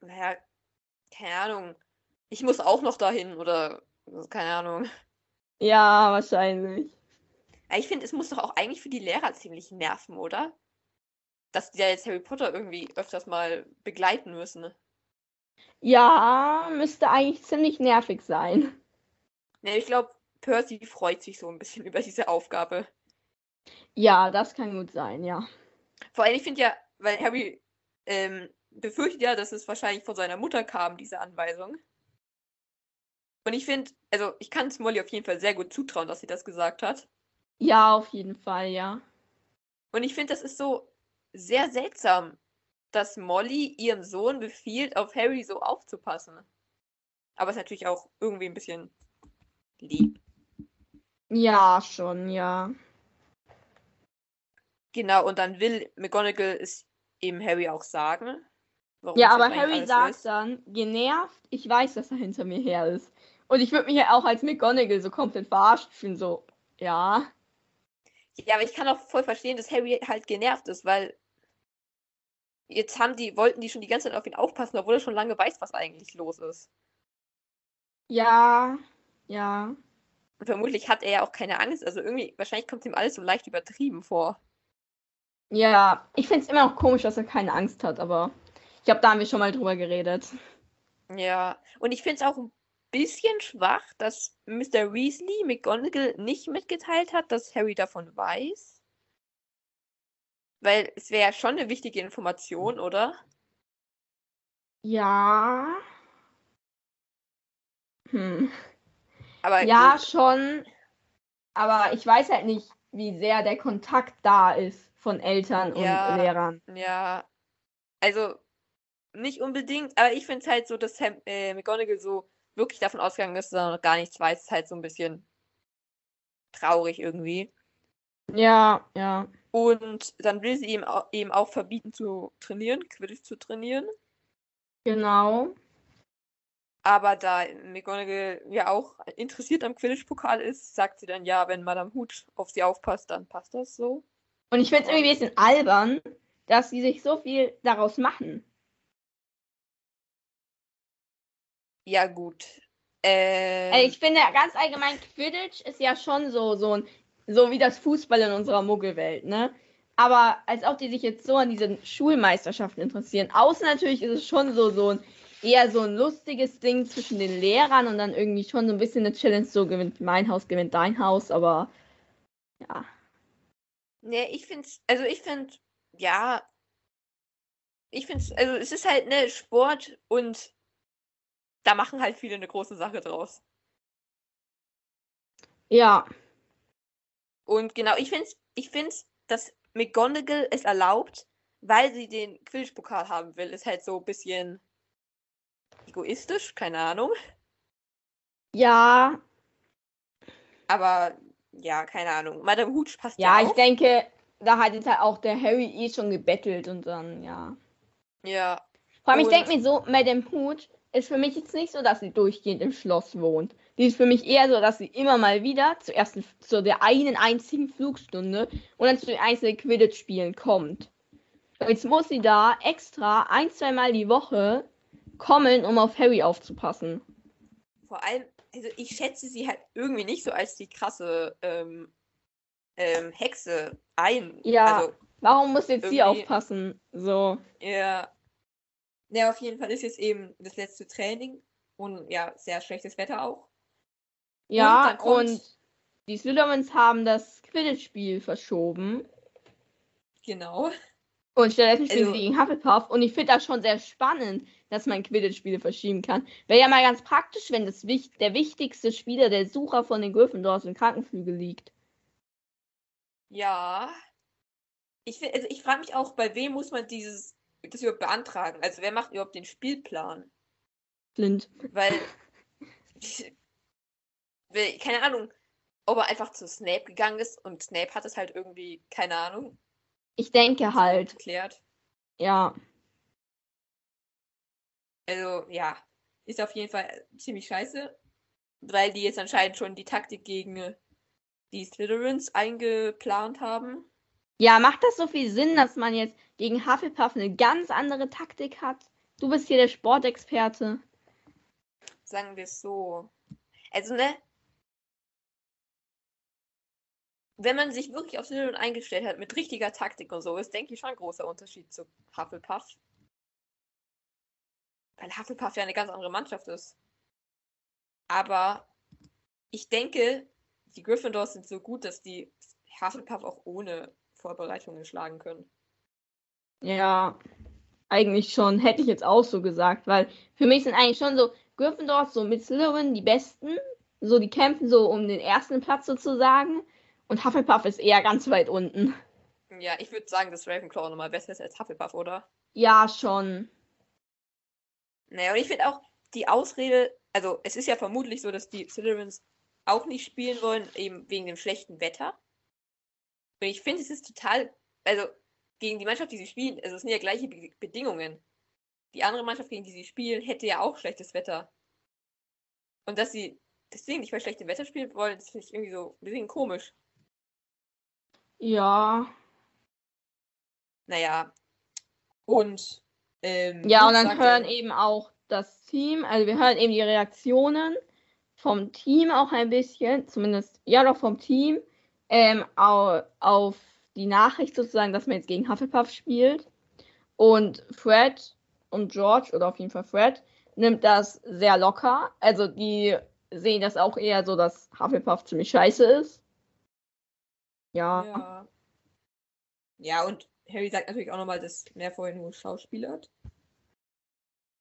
Naja, keine Ahnung. Ich muss auch noch dahin oder keine Ahnung. Ja, wahrscheinlich. Ich finde, es muss doch auch eigentlich für die Lehrer ziemlich nerven, oder? Dass die ja jetzt Harry Potter irgendwie öfters mal begleiten müssen. Ja, müsste eigentlich ziemlich nervig sein. Ja, ich glaube, Percy freut sich so ein bisschen über diese Aufgabe. Ja, das kann gut sein, ja. Vor allem, ich finde ja, weil Harry ähm, befürchtet ja, dass es wahrscheinlich von seiner Mutter kam, diese Anweisung. Und ich finde, also ich kann es Molly auf jeden Fall sehr gut zutrauen, dass sie das gesagt hat. Ja, auf jeden Fall, ja. Und ich finde, das ist so sehr seltsam, dass Molly ihrem Sohn befiehlt, auf Harry so aufzupassen. Aber ist natürlich auch irgendwie ein bisschen lieb. Ja, schon, ja. Genau, und dann will McGonagall es eben Harry auch sagen. warum Ja, aber Harry sagt ist. dann, genervt, ich weiß, dass er hinter mir her ist. Und ich würde mich ja auch als McGonagall so komplett verarscht fühlen, so, ja. Ja, aber ich kann auch voll verstehen, dass Harry halt genervt ist, weil jetzt haben die, wollten die schon die ganze Zeit auf ihn aufpassen, obwohl er schon lange weiß, was eigentlich los ist. Ja, ja. Und vermutlich hat er ja auch keine Angst. Also irgendwie, wahrscheinlich kommt ihm alles so leicht übertrieben vor. Ja, ich finde es immer noch komisch, dass er keine Angst hat, aber ich glaube, da haben wir schon mal drüber geredet. Ja, und ich finde es auch ein bisschen schwach, dass Mr. Weasley McGonagall nicht mitgeteilt hat, dass Harry davon weiß. Weil es wäre ja schon eine wichtige Information, oder? Ja. Hm. Aber Ja, gut. schon. Aber ich weiß halt nicht, wie sehr der Kontakt da ist von Eltern und Ja. Lehrern. Ja, also nicht unbedingt, aber ich finde es halt so, dass Sam, äh, McGonagall so wirklich davon ausgegangen ist, dass er noch gar nichts weiß, ist halt so ein bisschen traurig irgendwie. Ja, ja. Und dann will sie ihm au- eben auch verbieten zu trainieren, Quidditch zu trainieren. Genau. Aber da McGonagall ja auch interessiert am Quidditch-Pokal ist, sagt sie dann, ja, wenn Madame Hut auf sie aufpasst, dann passt das so. Und ich finde es irgendwie ein bisschen albern, dass sie sich so viel daraus machen. Ja, gut. Ähm, Also ich finde ganz allgemein, Quidditch ist ja schon so, so, ein, so wie das Fußball in unserer Muggelwelt, ne? Aber als ob die sich jetzt so an diese Schulmeisterschaften interessieren. Außer natürlich ist es schon so, so ein eher so ein lustiges Ding zwischen den Lehrern und dann irgendwie schon so ein bisschen eine Challenge, so gewinnt mein Haus, gewinnt dein Haus, aber ja. Nee, ich find's, also ich find, ja, ich find's, also es ist halt ne Sport und da machen halt viele eine große Sache draus. Ja, Und genau, ich find's, ich find's, dass McGonagall es erlaubt, weil sie den Quidditch-Pokal haben will, ist halt so ein bisschen egoistisch, keine Ahnung. ja, Aber ja, keine Ahnung. Madame Hooch passt ja, ja ich denke, da hat jetzt halt auch der Harry eh schon gebettelt und dann, ja. Ja, Vor allem, ich denke mir so, Madame Hooch ist für mich jetzt nicht so, dass sie durchgehend im Schloss wohnt. Die ist für mich eher so, dass sie immer mal wieder zuerst zu der einen einzigen Flugstunde und dann zu den einzelnen Quidditch-Spielen kommt. Und jetzt muss sie da extra ein, zweimal die Woche kommen, um auf Harry aufzupassen. vor allem, also ich schätze sie halt irgendwie nicht so als die krasse ähm, ähm, Hexe ein. Ja. Also, Warum muss jetzt sie aufpassen? So. ja. Ja, auf jeden Fall ist jetzt eben das letzte Training und ja, sehr schlechtes Wetter auch. Ja, kommt- und die Slytherins haben das Quidditch-Spiel verschoben. Genau. Und stattdessen spielen Also- sie gegen Hufflepuff. Und ich finde das schon sehr spannend, dass man Quidditch-Spiele verschieben kann. Wäre ja mal ganz praktisch, wenn das der wichtigste Spieler, der Sucher von den Gryffindors im Krankenflügel liegt. Ja. Ich, also ich frage mich auch, bei wem muss man dieses, das überhaupt beantragen? Also wer macht überhaupt den Spielplan? Flint. Weil, weil, keine Ahnung, ob er einfach zu Snape gegangen ist und Snape hat es halt irgendwie, keine Ahnung, Ich denke halt, erklärt. ja. Also, ja, ist auf jeden Fall ziemlich scheiße, weil die jetzt anscheinend schon die Taktik gegen äh, die Slytherins eingeplant haben. Ja, macht das so viel Sinn, dass man jetzt gegen Hufflepuff eine ganz andere Taktik hat? Du bist hier der Sportexperte. Sagen wir es so. Also, ne? Wenn man sich wirklich auf Slytherin eingestellt hat, mit richtiger Taktik und so, ist, denke ich, schon ein großer Unterschied zu Hufflepuff. Weil Hufflepuff ja eine ganz andere Mannschaft ist. Aber ich denke, die Gryffindors sind so gut, dass die Hufflepuff auch ohne Vorbereitungen schlagen können. Ja, eigentlich schon. Hätte ich jetzt auch so gesagt, weil für mich sind eigentlich schon so Gryffindors so mit Slytherin die Besten. So, die kämpfen so um den ersten Platz sozusagen. Und Hufflepuff ist eher ganz weit unten. Ja, ich würde sagen, dass Ravenclaw nochmal besser ist als Hufflepuff, oder? Ja, schon. Naja, und ich finde auch die Ausrede, also es ist ja vermutlich so, dass die Slytherins auch nicht spielen wollen, eben wegen dem schlechten Wetter. Und ich finde, es ist total, also gegen die Mannschaft, die sie spielen, also es sind ja gleiche Be Bedingungen. Die andere Mannschaft, gegen die sie spielen, hätte ja auch schlechtes Wetter. Und dass sie deswegen nicht bei schlechtem Wetter spielen wollen, das finde ich irgendwie so ein bisschen komisch. Ja. Naja. Und ähm, Ja, und dann hören dann- eben auch das Team, also wir hören eben die Reaktionen vom Team auch ein bisschen, zumindest, ja doch vom Team, ähm, au, auf die Nachricht sozusagen, dass man jetzt gegen Hufflepuff spielt. Und Fred und George, oder auf jeden Fall Fred, nimmt das sehr locker. Also die sehen das auch eher so, dass Hufflepuff ziemlich scheiße ist. Ja. Ja. Ja, und Harry sagt natürlich auch nochmal, dass mehr vorher nur schauspielert.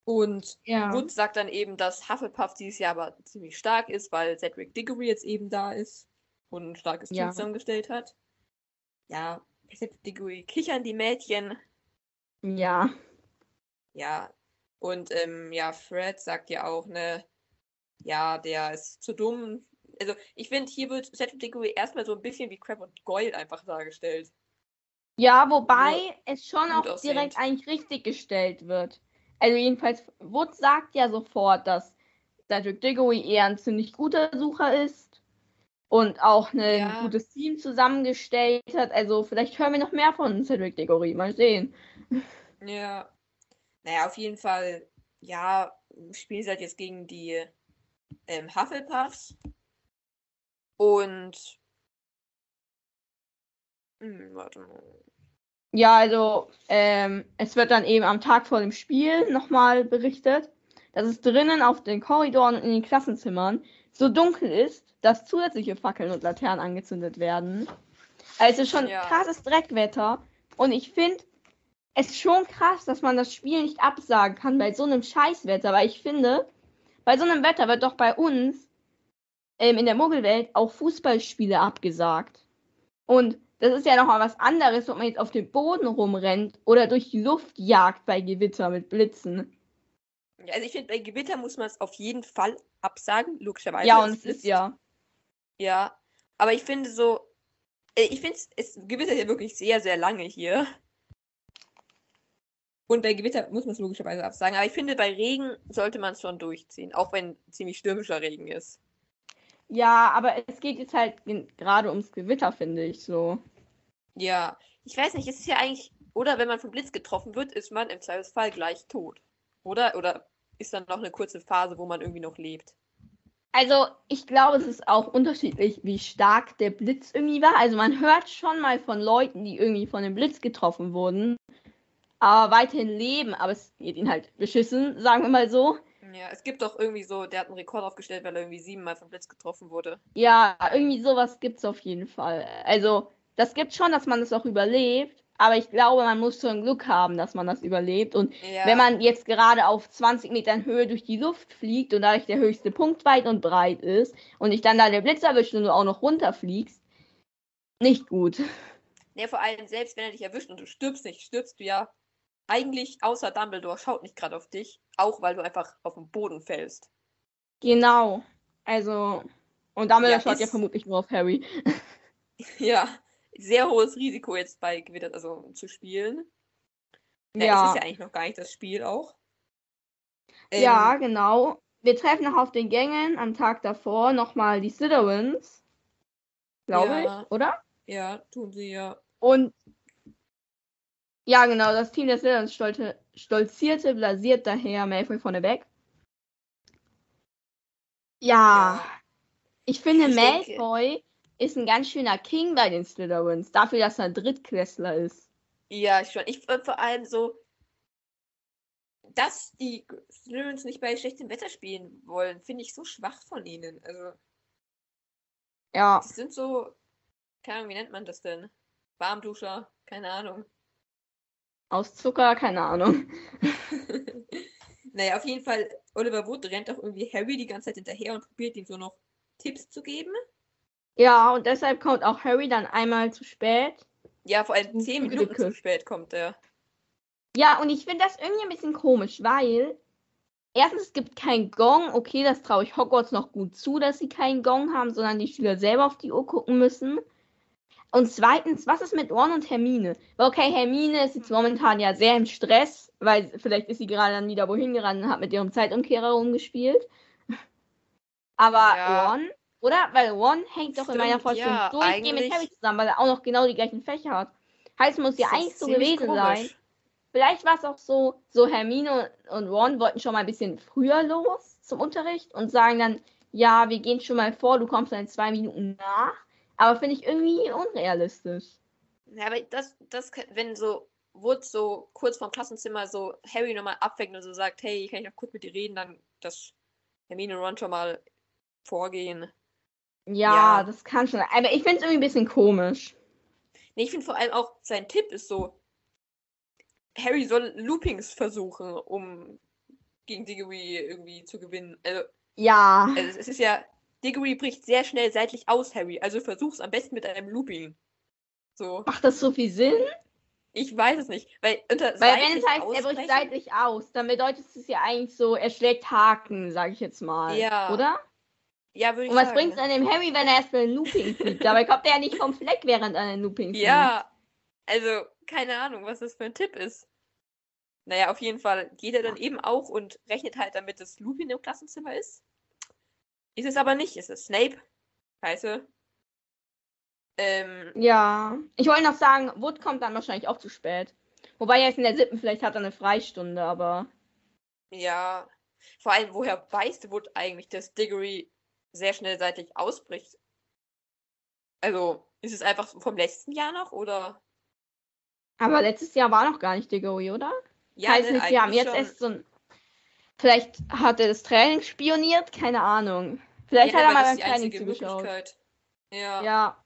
Und Ja. Wood sagt dann eben, dass Hufflepuff dieses Jahr aber ziemlich stark ist, weil Cedric Diggory jetzt eben da ist und ein starkes Team Ja. zusammengestellt hat. Ja, Cedric Diggory kichern die Mädchen. Ja. Ja, und ähm, ja, Fred sagt ja auch, ne, ja, der ist zu dumm. Also, ich finde, hier wird Cedric Diggory erstmal so ein bisschen wie Crab und Goyle einfach dargestellt. Ja, wobei Nur es schon auch aussehend. direkt eigentlich richtig gestellt wird. Also jedenfalls, Wood sagt ja sofort, dass Cedric Diggory eher ein ziemlich guter Sucher ist und auch ein Ja. gutes Team zusammengestellt hat. Also vielleicht hören wir noch mehr von Cedric Diggory. Mal sehen. Ja. Naja, auf jeden Fall, ja, spielen sie halt jetzt gegen die ähm, Hufflepuffs. Und. Hm, warte mal. Ja, also ähm, es wird dann eben am Tag vor dem Spiel nochmal berichtet, dass es drinnen auf den Korridoren und in den Klassenzimmern so dunkel ist, dass zusätzliche Fackeln und Laternen angezündet werden. Also schon Ja. krasses Dreckwetter. Und ich finde es schon krass, dass man das Spiel nicht absagen kann bei so einem Scheißwetter. Weil ich finde, bei so einem Wetter wird doch bei uns ähm, in der Muggelwelt auch Fußballspiele abgesagt. Und das ist ja nochmal was anderes, ob man jetzt auf dem Boden rumrennt oder durch die Luft jagt bei Gewitter mit Blitzen. Also ich finde, bei Gewitter muss man es auf jeden Fall absagen, logischerweise. ja, und es ist ja. Ja. Aber ich finde so. äh, Ich finde es gewittert ja wirklich sehr, sehr lange hier. Und bei Gewitter muss man es logischerweise absagen. Aber ich finde, bei Regen sollte man es schon durchziehen. Auch wenn ziemlich stürmischer Regen ist. Ja, aber es geht jetzt halt gerade ums Gewitter, finde ich so. Ja, ich weiß nicht, es ist ja eigentlich, oder wenn man vom Blitz getroffen wird, ist man im Zweifelsfall gleich tot. Oder? Oder ist dann noch eine kurze Phase, wo man irgendwie noch lebt? Also, ich glaube, es ist auch unterschiedlich, wie stark der Blitz irgendwie war. Also, man hört schon mal von Leuten, die irgendwie von dem Blitz getroffen wurden, aber weiterhin leben, aber es geht ihnen halt beschissen, sagen wir mal so. Ja, es gibt doch irgendwie so, der hat einen Rekord aufgestellt, weil er irgendwie siebenmal vom Blitz getroffen wurde. Ja, irgendwie sowas gibt's auf jeden Fall. Also, das gibt schon, dass man es auch überlebt, aber ich glaube, man muss schon Glück haben, dass man das überlebt. Und Ja, wenn man jetzt gerade auf 20 Metern Höhe durch die Luft fliegt und dadurch der höchste Punkt weit und breit ist und dich dann da der Blitz erwischt und du auch noch runterfliegst, nicht gut. ja, vor allem, selbst wenn er dich erwischt und du stirbst nicht, stirbst du ja eigentlich, außer Dumbledore schaut nicht gerade auf dich, auch weil du einfach auf den Boden fällst. Genau. Also, und damit Ja, schaut ja vermutlich nur auf Harry. Ja, sehr hohes Risiko jetzt bei Gewitter, also zu spielen. Ja, Ja. es ist ja eigentlich noch gar nicht das Spiel auch. Ähm, Ja, genau. Wir treffen noch auf den Gängen am Tag davor nochmal die Slytherins. Glaube Ja. ich, oder? Ja, tun sie ja. Und ja, genau, das Team der Slytherins stolte, stolzierte, blasiert daher Malfoy vorneweg. Ja, Ja. ich finde, Ich denke- Malfoy ist ein ganz schöner King bei den Slytherins, dafür, dass er ein Drittklässler ist. Ja, ich schon. Ich äh, vor allem so, dass die Slytherins nicht bei schlechtem Wetter spielen wollen, finde ich so schwach von ihnen. Also, Ja, die sind so, keine Ahnung, wie nennt man das denn? Warmduscher, keine Ahnung. aus Zucker, keine Ahnung. naja, auf jeden Fall, Oliver Wood rennt auch irgendwie Harry die ganze Zeit hinterher und probiert ihm so noch Tipps zu geben. Ja, und deshalb kommt auch Harry dann einmal zu spät. Ja, vor allem zehn. Minuten zu spät kommt er. Ja, und ich finde das irgendwie ein bisschen komisch, weil erstens es gibt keinen Gong. Okay, das traue ich Hogwarts noch gut zu, dass sie keinen Gong haben, sondern die Schüler selber auf die Uhr gucken müssen. Und zweitens, was ist mit Ron und Hermine? Okay, Hermine ist jetzt momentan ja sehr im Stress, weil vielleicht ist sie gerade dann wieder wohin gerannt und hat mit ihrem Zeitumkehrer rumgespielt. Aber Ja. Ron Oder? Weil Ron hängt doch in meiner Stimmt, Vorstellung ja, durchgehend mit Harry zusammen, weil er auch noch genau die gleichen Fächer hat. Heißt, muss ja eigentlich so gewesen sein. komisch. Vielleicht war es auch so, so Hermine und Ron wollten schon mal ein bisschen früher los zum Unterricht und sagen dann, ja, wir gehen schon mal vor, du kommst dann in zwei Minuten nach. Aber finde ich irgendwie unrealistisch. Ja, aber das, das, wenn so Wood so kurz vorm Klassenzimmer so Harry nochmal abweckt und so sagt, hey, kann ich noch kurz mit dir reden, dann dass Hermine und Ron schon mal vorgehen. Ja, Ja. das kann schon. Aber ich finde es irgendwie ein bisschen komisch. Nee, ich finde vor allem auch, sein Tipp ist so, Harry soll Loopings versuchen, um gegen Diggory irgendwie zu gewinnen. Also, Ja. also es ist ja, Diggory bricht sehr schnell seitlich aus, Harry, also versuch's am besten mit einem Looping. So, Macht das so viel Sinn? ich weiß es nicht, weil unter Weil wenn es heißt, er bricht seitlich aus, dann bedeutet es ja eigentlich so, er schlägt Haken, sage ich jetzt mal. Ja. Oder? Ja, würde ich Und was sagen. bringt es an dem Harry, wenn er erstmal ein Looping fliegt? Dabei kommt er ja nicht vom Fleck während er ein Looping fliegt. Ja, also keine Ahnung, was das für ein Tipp ist. Naja, auf jeden Fall geht er dann eben auch und rechnet halt damit, dass Lupin im Klassenzimmer ist. Ist es aber nicht, es ist Snape. Scheiße. Ähm, Ja. Ich wollte noch sagen, Wood kommt dann wahrscheinlich auch zu spät. Wobei er ist in der siebten, vielleicht hat er eine Freistunde, aber. ja. Vor allem, woher weiß Wood eigentlich, dass Diggory sehr schnell seitlich ausbricht? Also, ist es einfach vom letzten Jahr noch oder? Aber letztes Jahr war noch gar nicht Diggory, oder? Ja, heißt ne, nicht, wir haben jetzt schon. erst so ein. Vielleicht hat er das Training spioniert, keine Ahnung. Vielleicht ja, hat er mal beim die Training zugeschaut. Ja. Ja.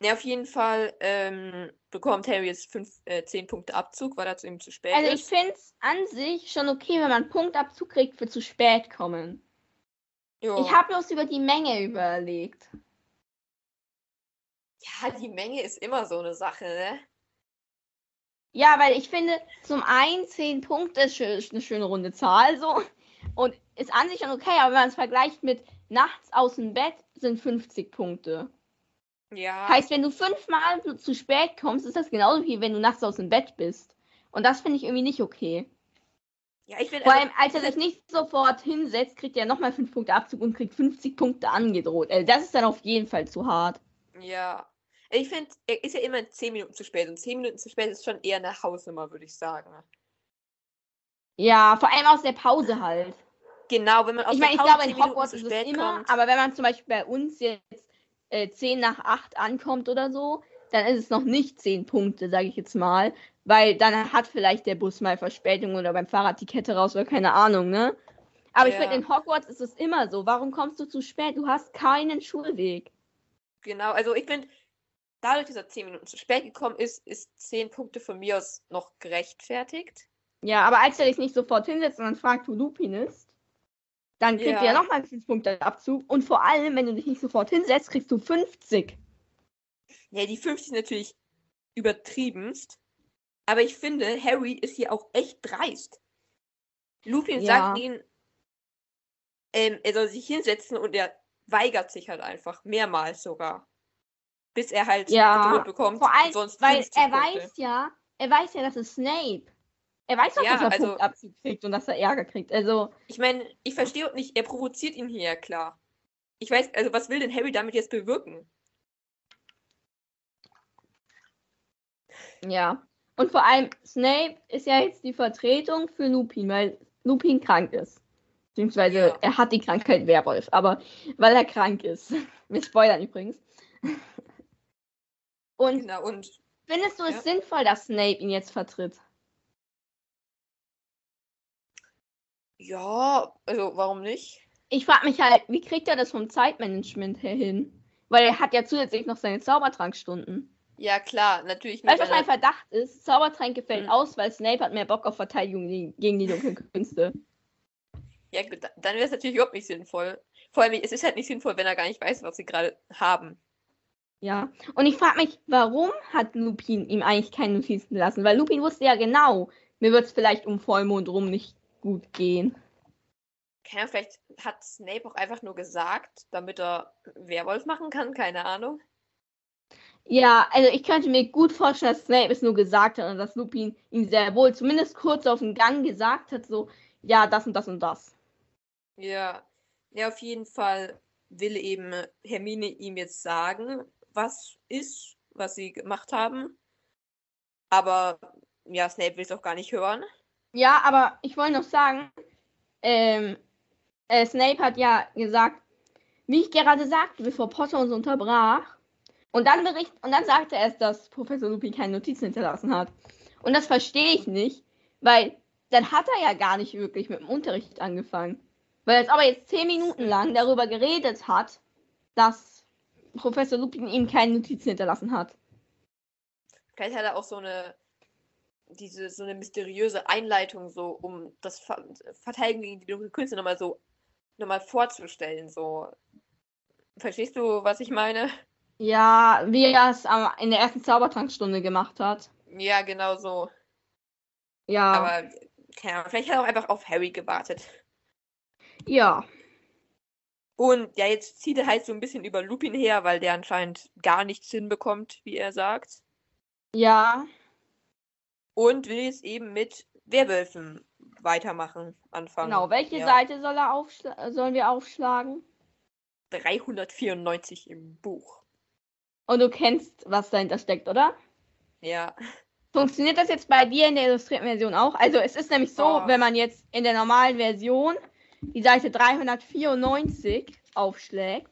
Ja, auf jeden Fall ähm, bekommt Harry jetzt fünf, äh, zehn Punkte Abzug, weil er zu ihm zu spät Also ich ist. finde es an sich schon okay, wenn man Punktabzug kriegt für zu spät kommen. Jo. Ich habe bloß über die Menge überlegt. Ja, die Menge ist immer so eine Sache, ne? Ja, weil ich finde, zum einen 10 Punkte ist eine schöne runde Zahl so. Und ist an sich schon okay, aber wenn man es vergleicht mit nachts aus dem Bett, sind 50 Punkte. Ja. Heißt, wenn du fünfmal zu- zu spät kommst, ist das genauso wie wenn du nachts aus dem Bett bist. Und das finde ich irgendwie nicht okay. Ja, ich bin Vor also, allem, als er sich nicht sofort hinsetzt, kriegt er nochmal 5 Punkte Abzug und kriegt 50 Punkte angedroht. Also das ist dann auf jeden Fall zu hart. ja. Ich finde, er ist ja immer zehn Minuten zu spät. Und zehn Minuten zu spät ist schon eher eine Hausnummer, würde ich sagen. Ja, vor allem aus der Pause halt. Genau, wenn man aus ich der meine, ich Pause glaube, zehn in Hogwarts ist es immer, kommt. aber wenn man zum Beispiel bei uns jetzt äh, 10 nach 8 ankommt oder so, dann ist es noch nicht 10 Punkte, sage ich jetzt mal. Weil dann hat vielleicht der Bus mal Verspätung oder beim Fahrrad die Kette raus oder keine Ahnung, ne? Aber ich Ja. finde, in Hogwarts ist es immer so. Warum kommst du zu spät? Du hast keinen Schulweg. Genau, also ich finde, dadurch, dass er zehn Minuten zu spät gekommen ist, ist zehn Punkte von mir aus noch gerechtfertigt. Ja, aber als er dich nicht sofort hinsetzt und dann fragt, wo Lupin ist, dann kriegt Ja. er nochmal 5 Punkte Abzug. Und vor allem, wenn du dich nicht sofort hinsetzt, kriegst du 50. Ja, die 50 ist natürlich übertriebenst. Aber ich finde, Harry ist hier auch echt dreist. Lupin Ja. sagt ihm, ähm, er soll sich hinsetzen und er weigert sich halt einfach. Mehrmals sogar. Bis er halt Ja, bekommt. Vor allem, sonst weil 50 er Punkte. weiß ja, er weiß ja, das ist Snape. Er weiß doch, Ja, dass er also- Punktabzug kriegt und dass er Ärger kriegt. Also, Ich meine, ich verstehe auch nicht, er provoziert ihn hier, klar. Ich weiß, also was will denn Harry damit jetzt bewirken? ja. Und vor allem, Snape ist ja jetzt die Vertretung für Lupin, weil Lupin krank ist. Beziehungsweise, Ja. er hat die Krankheit Werwolf, aber weil er krank ist. Wir spoilern übrigens. Und Genau, und findest du es Ja. sinnvoll, dass Snape ihn jetzt vertritt? ja, also warum nicht? Ich frage mich halt, wie kriegt er das vom Zeitmanagement her hin? Weil er hat ja zusätzlich noch seine Zaubertrankstunden. Ja, klar, natürlich. Weißt du, was weil mein Verdacht ist? Zaubertränke fällt Hm. aus, weil Snape hat mehr Bock auf Verteidigung ge- gegen die dunklen Künste. ja, gut, da- dann wäre es natürlich überhaupt nicht sinnvoll. Vor allem, es ist halt nicht sinnvoll, wenn er gar nicht weiß, was sie gerade haben. Ja. Und ich frage mich, warum hat Lupin ihm eigentlich keine Notizen gelassen? Weil Lupin wusste ja genau, mir wird es vielleicht um Vollmond rum nicht gut gehen. Keine Ahnung, vielleicht hat Snape auch einfach nur gesagt, damit er Werwolf machen kann, keine Ahnung. Ja, also ich könnte mir gut vorstellen, dass Snape es nur gesagt hat und dass Lupin ihm sehr wohl zumindest kurz auf den Gang gesagt hat, so, ja, das und das und das. Ja, ja, auf jeden Fall will eben Hermine ihm jetzt sagen, was ist, was sie gemacht haben. Aber ja, Snape will es auch gar nicht hören. Ja, aber ich wollte noch sagen, ähm, äh, Snape hat ja gesagt, wie ich gerade sagte, bevor Potter uns unterbrach. Und dann bericht und dann sagte er dass Professor Lupin keine Notizen hinterlassen hat. Und das verstehe ich nicht, weil dann hat er ja gar nicht wirklich mit dem Unterricht angefangen. Weil er aber jetzt zehn Minuten lang darüber geredet hat, dass Professor Lupin ihm keine Notizen hinterlassen hat. Vielleicht hat er auch so eine diese so eine mysteriöse Einleitung so, um das Ver Verteidigen gegen die dunklen Künste nochmal so nochmal vorzustellen. So, verstehst du, was ich meine? Ja, wie er es in der ersten Zaubertrankstunde gemacht hat. Ja, genau so. Ja. Aber keine Ahnung, vielleicht hat er auch einfach auf Harry gewartet. Ja. Und ja, jetzt zieht er halt so ein bisschen über Lupin her, weil der anscheinend gar nichts hinbekommt, wie er sagt. Ja. Und will jetzt eben mit Werwölfen weitermachen, anfangen. Genau, welche ja. Seite soll er aufschla sollen wir aufschlagen? 394 im Buch. Und du kennst, was dahinter steckt, oder? Ja. Funktioniert das jetzt bei dir in der illustrierten Version auch? Also es ist nämlich so, Oh. wenn man jetzt in der normalen Version die Seite 394 aufschlägt,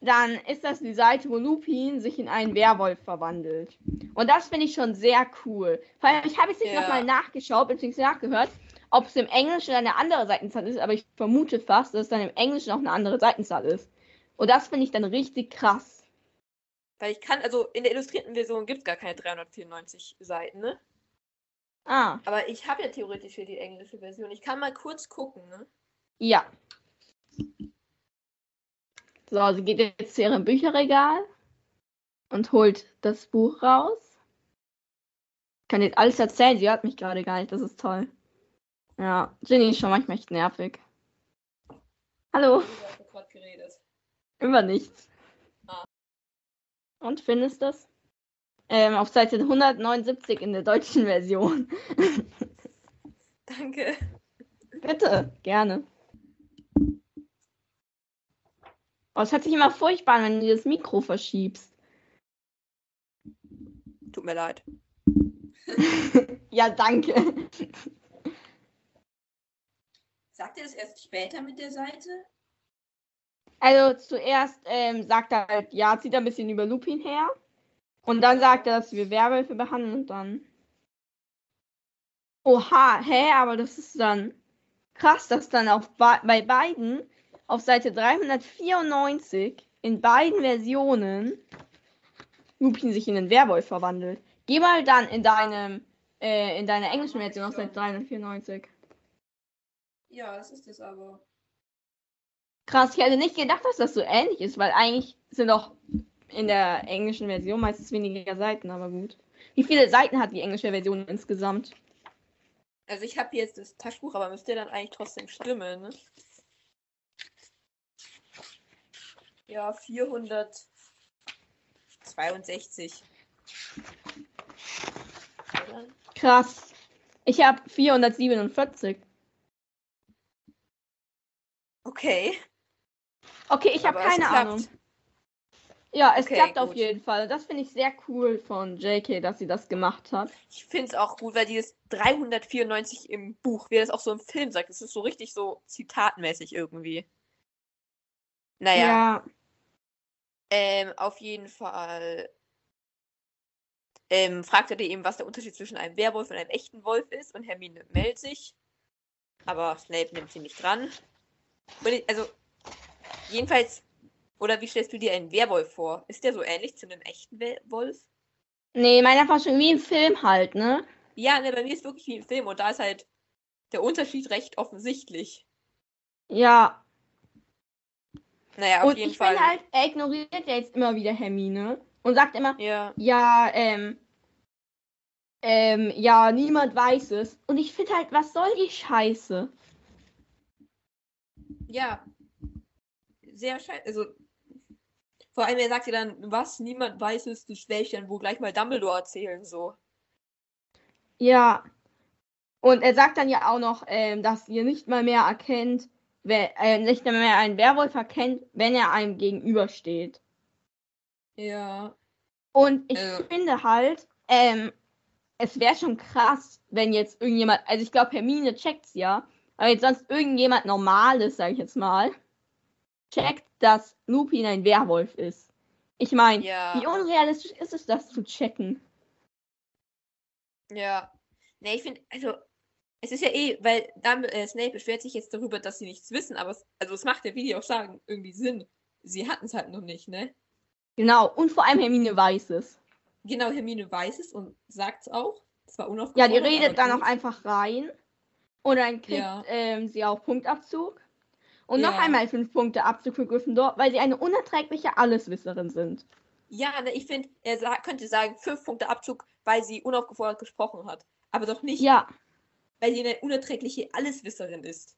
dann ist das die Seite, wo Lupin sich in einen Werwolf verwandelt. Und das finde ich schon sehr cool. Vor allem, ich habe jetzt nicht Ja. nochmal nachgeschaut, bzw. nachgehört, ob es im Englischen eine andere Seitenzahl ist, aber ich vermute fast, dass es dann im Englischen auch eine andere Seitenzahl ist. Und das finde ich dann richtig krass. Weil ich kann, also in der illustrierten Version gibt es gar keine 394 Seiten, ne? Ah, Aber ich habe ja theoretisch hier die englische Version. Ich kann mal kurz gucken, ne? ja. So, sie geht jetzt zu ihrem Bücherregal und holt das Buch raus. Kann jetzt alles erzählen, sie hört mich gerade gar nicht, das ist toll. Ja, Ginny ist schon manchmal echt nervig. Hallo, Ich habe gerade geredet. über nichts. Und findest du das? Ähm, auf Seite 179 in der deutschen Version. Danke. Bitte, gerne. Oh, es hört sich immer furchtbar an, wenn du das Mikro verschiebst. Tut mir leid. ja, danke. Sagt er das erst später mit der Seite? Also zuerst ähm, sagt er halt, ja, zieht er ein bisschen über Lupin her. Und dann sagt er, dass wir Werwölfe behandeln und dann. Oha, hä, aber das ist dann krass, dass dann auf bei bei beiden auf Seite 394 in beiden Versionen Lupin sich in einen Werwolf verwandelt. Geh mal dann in deinem äh, in deiner englischen Version auf Seite 394. Ja, das ist es aber. Krass, ich hätte nicht gedacht, dass das so ähnlich ist, weil eigentlich sind doch in der englischen Version meistens weniger Seiten, aber gut. Wie viele Seiten hat die englische Version insgesamt? Also ich habe hier jetzt das Taschenbuch, aber müsste dann eigentlich trotzdem stimmen, ne? Ja, 462. Oder? Krass. Ich habe 447. Okay. Okay, ich habe keine. Ahnung. Ja, es Okay, klappt auf gut. jeden Fall. Das finde ich sehr cool von JK, dass sie das gemacht hat. Ich finde es auch gut, weil dieses 394 im Buch, wie er das auch so im Film sagt, das ist so richtig so zitatmäßig irgendwie. Naja, Ja. ähm, auf jeden Fall ähm, fragt er dir eben, was der Unterschied zwischen einem Werwolf und einem echten Wolf ist und Hermine meldet sich. Aber Snape nimmt sie nicht dran. Ich, also, jedenfalls, oder wie stellst du dir einen Werwolf vor? Ist der so ähnlich zu einem echten Wolf? Nee, meiner war schon wie im Film halt, ne? Ja, ne, bei mir ist wirklich wie im Film und da ist halt der Unterschied recht offensichtlich. Ja. Naja, auf Und jeden ich Fall. finde halt, er ignoriert ja jetzt immer wieder Hermine und sagt immer, ja, ja, ähm, ähm, ja, niemand weiß es. Und ich finde halt, was soll die Scheiße? ja. Sehr scheiße. Also, vor allem, er sagt ja dann, was, niemand weiß es, das werde ich dann wohl gleich mal Dumbledore erzählen, so. Ja. Und er sagt dann ja auch noch, ähm, dass ihr nicht mal mehr erkennt, wer, äh, nicht mehr einen Werwolf erkennt, wenn er einem gegenübersteht. Ja. Und ich Äh. finde halt, ähm, es wäre schon krass, wenn jetzt irgendjemand, also ich glaube, Hermine checkt's ja, aber jetzt sonst irgendjemand Normales, sag ich jetzt mal, checkt, dass Lupin ein Werwolf ist. Ich meine, Ja. wie unrealistisch ist es, das zu checken? Ja. Ne, ich finde, also, es ist ja eh, weil Dumb äh, Snape beschwert sich jetzt darüber, dass sie nichts wissen, aber es, also es macht ja, wie die auch sagen, irgendwie Sinn. Sie hatten es halt noch nicht, ne? Genau, und vor allem Hermine weiß es. Genau, Hermine weiß es und sagt es auch. Zwar Ja, unaufgefordert. die redet dann auch einfach rein. Und dann kriegt Ja. ähm, sie auch Punktabzug. Und noch Ja. einmal fünf Punkte Abzug für Gryffindor, weil sie eine unerträgliche Alleswisserin sind. Ja, ne, ich finde, er sa könnte sagen, fünf Punkte Abzug, weil sie unaufgefordert gesprochen hat. Aber doch nicht, Ja, weil sie eine unerträgliche Alleswisserin ist.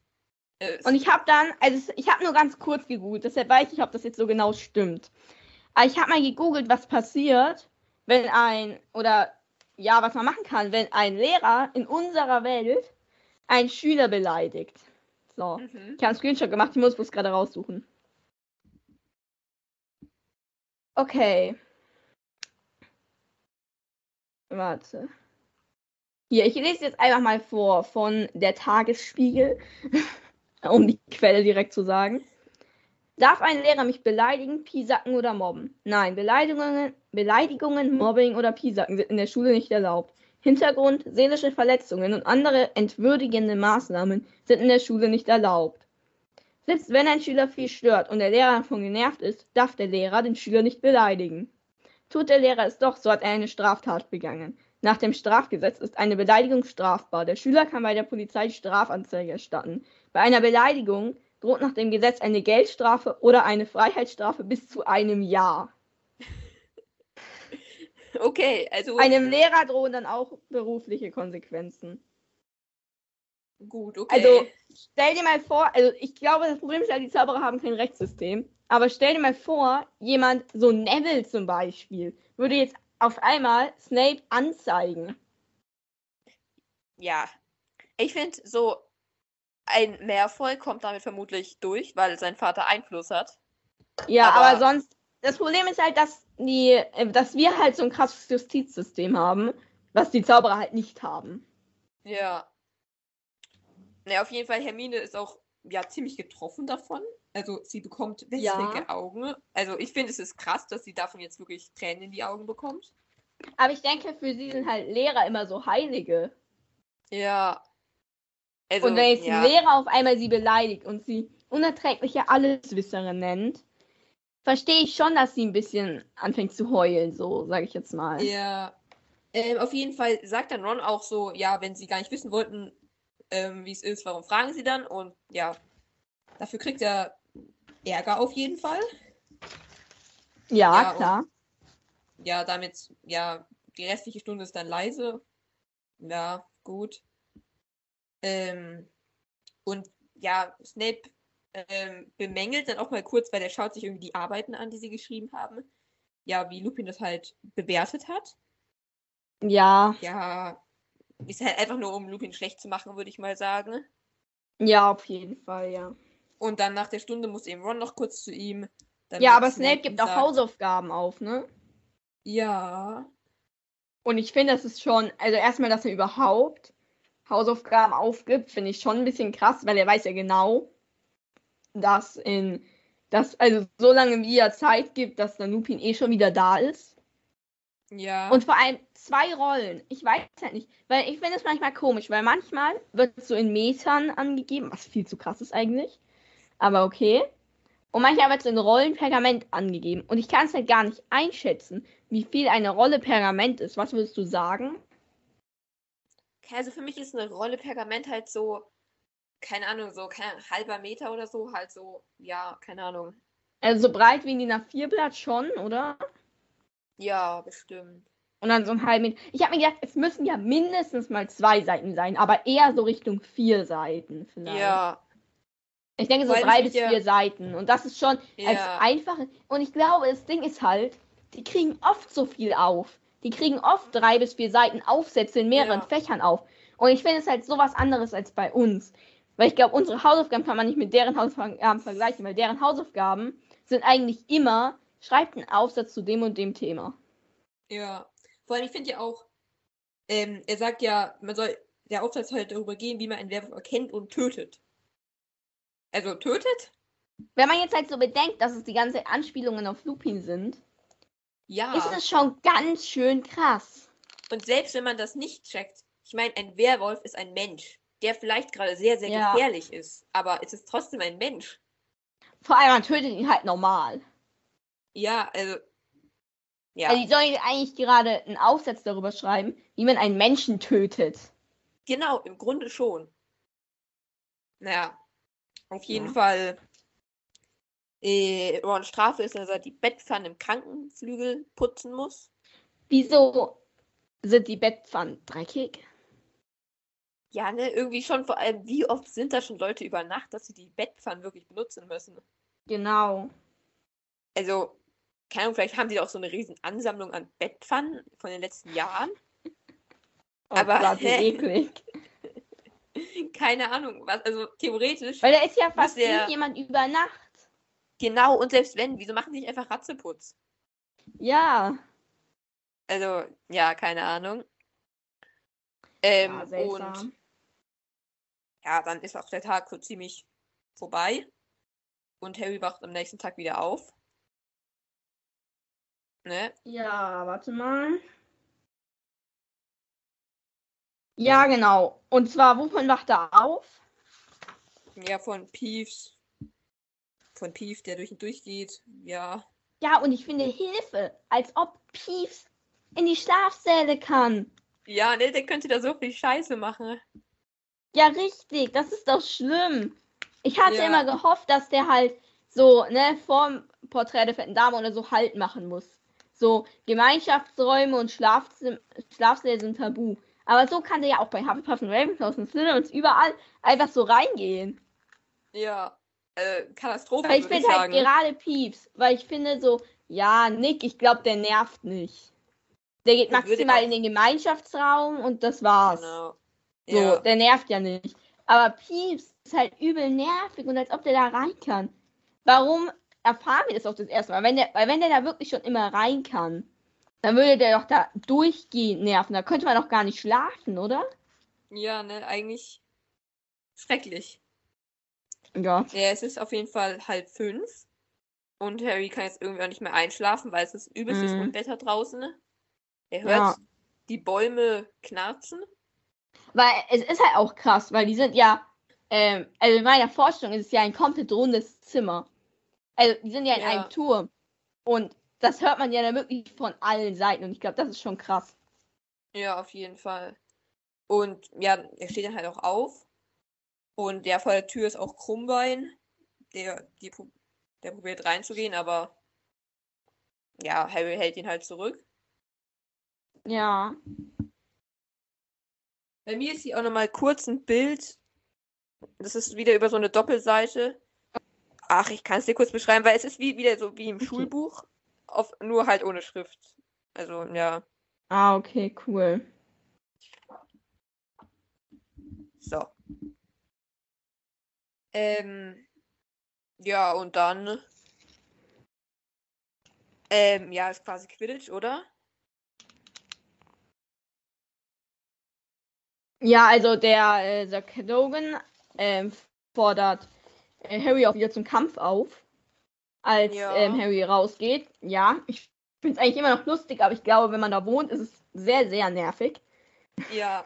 Äh, und ich habe dann, also ich habe nur ganz kurz gegoogelt, deshalb weiß ich nicht, ob das jetzt so genau stimmt. Aber ich habe mal gegoogelt, was passiert, wenn ein, oder ja, was man machen kann, wenn ein Lehrer in unserer Welt einen Schüler beleidigt. So. mhm. Ich habe einen Screenshot gemacht, ich muss es gerade raussuchen. Okay. Warte. Hier, ich lese jetzt einfach mal vor von der Tagesspiegel, um die Quelle direkt zu sagen. Darf ein Lehrer mich beleidigen, piesacken oder mobben? Nein, Beleidigungen, Beleidigungen, Mobbing oder piesacken sind in der Schule nicht erlaubt. Hintergrund, seelische Verletzungen und andere entwürdigende Maßnahmen sind in der Schule nicht erlaubt. Selbst wenn ein Schüler viel stört und der Lehrer davon genervt ist, darf der Lehrer den Schüler nicht beleidigen. Tut der Lehrer es doch, so hat er eine Straftat begangen. Nach dem Strafgesetz ist eine Beleidigung strafbar. Der Schüler kann bei der Polizei Strafanzeige erstatten. Bei einer Beleidigung droht nach dem Gesetz eine Geldstrafe oder eine Freiheitsstrafe bis zu einem Jahr. Okay, also Einem Lehrer drohen dann auch berufliche Konsequenzen. gut, okay. Also, stell dir mal vor, also ich glaube, das Problem ist ja, die Zauberer haben kein Rechtssystem. Aber stell dir mal vor, jemand, so Neville zum Beispiel, würde jetzt auf einmal Snape anzeigen. ja. Ich finde, so ein Mehrvoll kommt damit vermutlich durch, weil sein Vater Einfluss hat. Ja, Aber- aber, sonst, das Problem ist halt, dass die, äh, dass wir halt so ein krasses Justizsystem haben, was die Zauberer halt nicht haben. Ja. Ne, auf jeden Fall, Hermine ist auch ja ziemlich getroffen davon. Also sie bekommt wässrige Ja. Augen. Also ich finde, es ist krass, dass sie davon jetzt wirklich Tränen in die Augen bekommt. Aber ich denke, für sie sind halt Lehrer immer so Heilige. Ja. Also, und wenn jetzt ja. ein Lehrer auf einmal sie beleidigt und sie unerträgliche Alleswisserin nennt, verstehe ich schon, dass sie ein bisschen anfängt zu heulen, so sage ich jetzt mal. Ja. Ähm, auf jeden Fall sagt dann Ron auch so, ja, wenn sie gar nicht wissen wollten, ähm, wie es ist, warum fragen sie dann? Und ja, dafür kriegt er Ärger auf jeden Fall. Ja, Ja, und- klar. Ja, damit, ja, die restliche Stunde ist dann leise. Ja, gut. Ähm, und ja, Snape ähm, bemängelt dann auch mal kurz, weil er schaut sich irgendwie die Arbeiten an, die sie geschrieben haben. Ja, wie Lupin das halt bewertet hat. Ja, Ja, ist halt einfach nur, um Lupin schlecht zu machen, würde ich mal sagen. ja, auf jeden Fall, ja. Und dann nach der Stunde muss eben Ron noch kurz zu ihm. Ja, aber Snape gibt auch Hausaufgaben auf, ne? Ja, Und ich finde, das ist schon, also erstmal, dass er überhaupt Hausaufgaben aufgibt, finde ich schon ein bisschen krass, weil er weiß ja genau, dass in, dass, also so lange wie er Zeit gibt, dass der Lupin eh schon wieder da ist. ja. Und vor allem zwei Rollen. Ich weiß halt nicht, weil ich finde es manchmal komisch, weil manchmal wird es so in Metern angegeben, was viel zu krass ist eigentlich. Aber okay. Und manchmal wird es in Rollen Pergament angegeben. Und ich kann es halt gar nicht einschätzen, wie viel eine Rolle Pergament ist. Was würdest du sagen? Okay, Also für mich ist eine Rolle Pergament halt so, keine Ahnung, so kein halber Meter oder so, halt so, ja, keine Ahnung. Also so breit wie ein DIN A4-Blatt schon, oder? Ja, bestimmt. Und dann so ein halb Meter. Ich habe mir gedacht, es müssen ja mindestens mal zwei Seiten sein, aber eher so Richtung vier Seiten vielleicht. Ja, Ich denke so Weil drei bis ja- vier Seiten. Und das ist schon als ja, einfache. Und ich glaube, das Ding ist halt, die kriegen oft so viel auf. Die kriegen oft drei bis vier Seiten Aufsätze in mehreren Ja. Fächern auf. Und ich finde es halt sowas anderes als bei uns. Weil ich glaube, unsere Hausaufgaben kann man nicht mit deren Hausaufgaben vergleichen, weil deren Hausaufgaben sind eigentlich immer, schreibt einen Aufsatz zu dem und dem Thema. Ja. Vor allem, ich finde ja auch, ähm, er sagt ja, man soll, der Aufsatz soll halt darüber gehen, wie man einen Werwolf erkennt und tötet. Also tötet? Wenn man jetzt halt so bedenkt, dass es die ganze Anspielungen auf Lupin sind, Ja. ist es schon ganz schön krass. Und selbst wenn man das nicht checkt, ich meine, ein Werwolf ist ein Mensch, der vielleicht gerade sehr, sehr Ja. gefährlich ist, aber es ist trotzdem ein Mensch. Vor allem, man tötet ihn halt normal. Ja, also. Ja, Also, die sollen eigentlich gerade einen Aufsatz darüber schreiben, wie man einen Menschen tötet. genau, im Grunde schon. Naja, auf jeden Ja. Fall. Äh, Rons Strafe ist, dass er die Bettpfanne im Krankenflügel putzen muss. Wieso sind die Bettpfannen dreckig? Ja, ne, irgendwie schon vor allem, wie oft sind da schon Leute über Nacht, dass sie die Bettpfannen wirklich benutzen müssen? Genau. Also, keine Ahnung, vielleicht haben die auch so eine riesen Ansammlung an Bettpfannen von den letzten Jahren. Oh Aber- Gott, wie eklig. Keine Ahnung, was, also theoretisch. Weil da ist ja fast der- nie jemand über Nacht. Genau, und selbst wenn, wieso machen die nicht einfach Ratzeputz? Ja. Also, ja, keine Ahnung. Ähm, ja und. Ja, dann ist auch der Tag so ziemlich vorbei. Und Harry wacht am nächsten Tag wieder auf. Ne? Ja, warte mal. Ja, genau. Und zwar, wovon wacht er auf? Ja, von Peeves. Von Peeves, der durch ihn durchgeht. Ja. Ja, und ich finde Hilfe, als ob Peeves in die Schlafsäle kann. Ja, ne, der könnte da so viel Scheiße machen. Ja, richtig, das ist doch schlimm. Ich hatte Ja. immer gehofft, dass der halt so, ne, vorm Porträt der fetten Dame oder so Halt machen muss. So, Gemeinschaftsräume und Schlafzim Schlafsäle sind tabu. Aber so kann der ja auch bei Hufflepuff und Ravenclaw und Slytherins überall einfach so reingehen. Ja. Äh, Katastrophe, Weil ich finde halt gerade Pieps, weil ich finde so, ja, Nick, ich glaube, der nervt nicht. Der geht maximal in den Gemeinschaftsraum und das war's. Genau. So, Ja. der nervt ja nicht. Aber Pieps ist halt übel nervig und als ob der da rein kann. Warum erfahren wir das auch das erste Mal? Wenn der, weil wenn der da wirklich schon immer rein kann, dann würde der doch da durchgehend nerven. Da könnte man doch gar nicht schlafen, oder? ja, ne, eigentlich schrecklich. Ja. Ja, es ist auf jeden Fall halb fünf. Und Harry kann jetzt irgendwie auch nicht mehr einschlafen, weil es ist übelstes Mhm. Unwetter draußen. Er hört Ja. die Bäume knarzen. Weil es ist halt auch krass, weil die sind ja, ähm, also in meiner Vorstellung ist es ja ein komplett rundes Zimmer. Also die sind ja in Ja. einem Turm. Und das hört man ja dann wirklich von allen Seiten. Und ich glaube, das ist schon krass. Ja, auf jeden Fall. Und ja, er steht dann halt auch auf. Und ja, vor der Tür ist auch Krummbein. Der, die, der probiert reinzugehen, aber ja, Harry hält ihn halt zurück. Ja. Bei mir ist hier auch nochmal kurz ein Bild. Das ist wieder über so eine Doppelseite. Ach, ich kann es dir kurz beschreiben, weil es ist wie wieder so wie im Okay. Schulbuch, auf, nur halt ohne Schrift. Also, ja, Ah, okay, cool. so. Ähm, ja, und dann. Ähm, ja, ist quasi Quidditch, oder? Ja, also der äh, Sir Cadogan ähm, fordert äh, Harry auch wieder zum Kampf auf, als Ja. ähm, Harry rausgeht. Ja, ich finde es eigentlich immer noch lustig, aber ich glaube, wenn man da wohnt, ist es sehr, sehr nervig. Ja.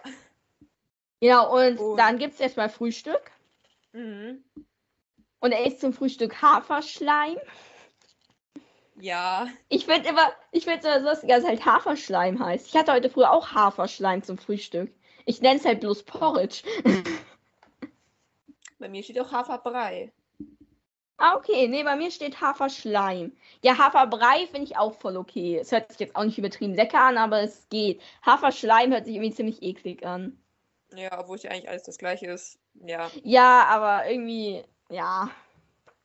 Ja, und Und- dann gibt es erstmal Frühstück. Mhm. Und er isst zum Frühstück Haferschleim. Ja. Ich finde immer, ich finde es immer so lustig, dass es halt Haferschleim heißt. Ich hatte heute früher auch Haferschleim zum Frühstück. Ich nenne es halt bloß Porridge. Bei mir steht auch Haferbrei. Ah, okay. Nee, bei mir steht Haferschleim. Ja, Haferbrei finde ich auch voll okay. Es hört sich jetzt auch nicht übertrieben lecker an, aber es geht. Haferschleim hört sich irgendwie ziemlich eklig an. Ja, obwohl es ja eigentlich alles das gleiche ist. Ja. Ja, aber irgendwie, ja.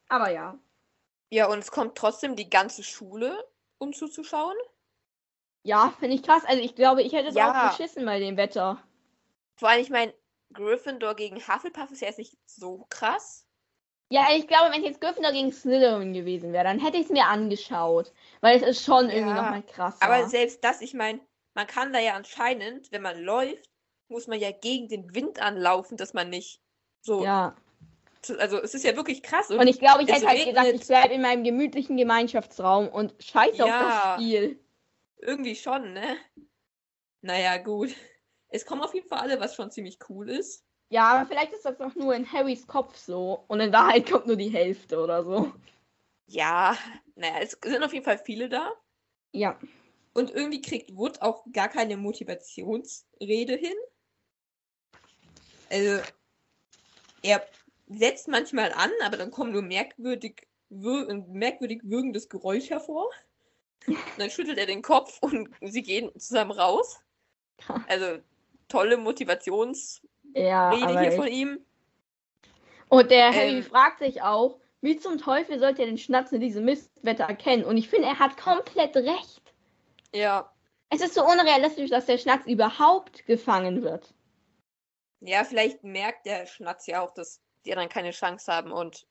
Aber ja. Ja, und es kommt trotzdem die ganze Schule, um zuzuschauen. Ja, finde ich krass. Also ich glaube, ich hätte es Ja. auch beschissen bei dem Wetter. Vor allem, ich meine, Gryffindor gegen Hufflepuff ist ja jetzt nicht so krass. Ja, ich glaube, wenn jetzt Gryffindor gegen Slytherin gewesen wäre, dann hätte ich es mir angeschaut. Weil es ist schon irgendwie Ja, nochmal krasser. Aber selbst das, ich meine, man kann da ja anscheinend, wenn man läuft, muss man ja gegen den Wind anlaufen, dass man nicht so. ja. Also es ist ja wirklich krass. Und ich glaube, ich hätte halt gesagt, regnet. ich bleibe in meinem gemütlichen Gemeinschaftsraum und scheiße auf Ja. das Spiel. Irgendwie schon, ne? Naja, gut. Es kommen auf jeden Fall alle, was schon ziemlich cool ist. Ja, aber vielleicht ist das doch nur in Harrys Kopf so. Und in Wahrheit kommt nur die Hälfte oder so. Ja, naja, es sind auf jeden Fall viele da. Ja. Und irgendwie kriegt Wood auch gar keine Motivationsrede hin. Also, er setzt manchmal an, aber dann kommt nur merkwürdig, wir merkwürdig würgendes Geräusch hervor. Und dann schüttelt er den Kopf und sie gehen zusammen raus. Also, tolle Motivationsrede Ja, hier von ihm. Und der Harry Ähm. fragt sich auch, wie zum Teufel sollte er den Schnatz in diesem Mistwetter erkennen? Und ich finde, er hat komplett recht. Ja. Es ist so unrealistisch, dass der Schnatz überhaupt gefangen wird. Ja, vielleicht merkt der Schnatz ja auch, dass die anderen keine Chance haben und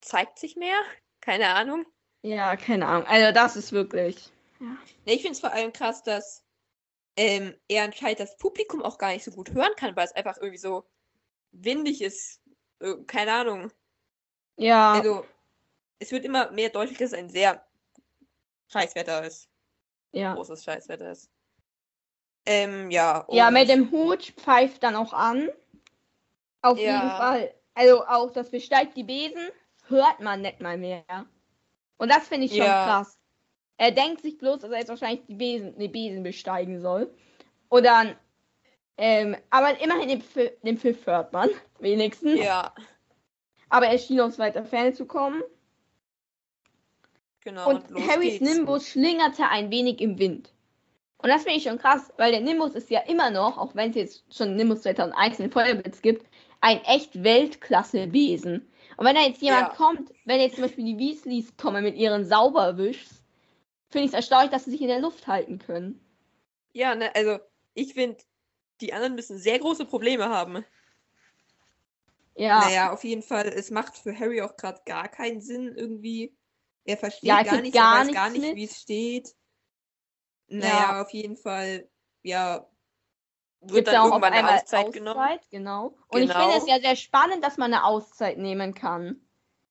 zeigt sich mehr. Keine Ahnung. Ja, keine Ahnung. Also das ist wirklich. Ne, ich finde es vor allem krass, dass ähm, er anscheinend das Publikum auch gar nicht so gut hören kann, weil es einfach irgendwie so windig ist. Äh, keine Ahnung. Ja, Also, es wird immer mehr deutlich, dass es ein sehr Scheißwetter ist. ja. Großes Scheißwetter ist. Ähm, ja. Ja, mit dem Hut pfeift dann auch an. Auf Ja. jeden Fall. Also auch das besteigt die Besen, hört man nicht mal mehr. Und das finde ich schon Ja. krass. Er denkt sich bloß, dass er jetzt wahrscheinlich die Besen, die Besen besteigen soll. Und dann, ähm, aber immerhin den, Pfiff, den Pfiff hört man, wenigstens. Ja, Aber er schien aus weiter Ferne zu kommen. genau. Und los Harrys. Nimbus schlingerte ein wenig im Wind. Und das finde ich schon krass, weil der Nimbus ist ja immer noch, auch wenn es jetzt schon Nimbus 2001 in Feuerblitz gibt, ein echt Weltklasse-Besen. Und wenn da jetzt jemand Ja. kommt, wenn jetzt zum Beispiel die Weasleys kommen mit ihren Sauberwischs, finde ich es erstaunlich, dass sie sich in der Luft halten können. Ja, ne, also, ich finde, die anderen müssen sehr große Probleme haben. Ja, Naja, auf jeden Fall, es macht für Harry auch gerade gar keinen Sinn irgendwie. Er versteht Ja, er gar nichts, gar er weiß gar nicht, wie es steht. Naja, Ja. auf jeden Fall, ja, wird gibt dann auch irgendwann eine einmal Auszeit, genommen. Genau. Und ich Genau. finde es ja sehr spannend, dass man eine Auszeit nehmen kann.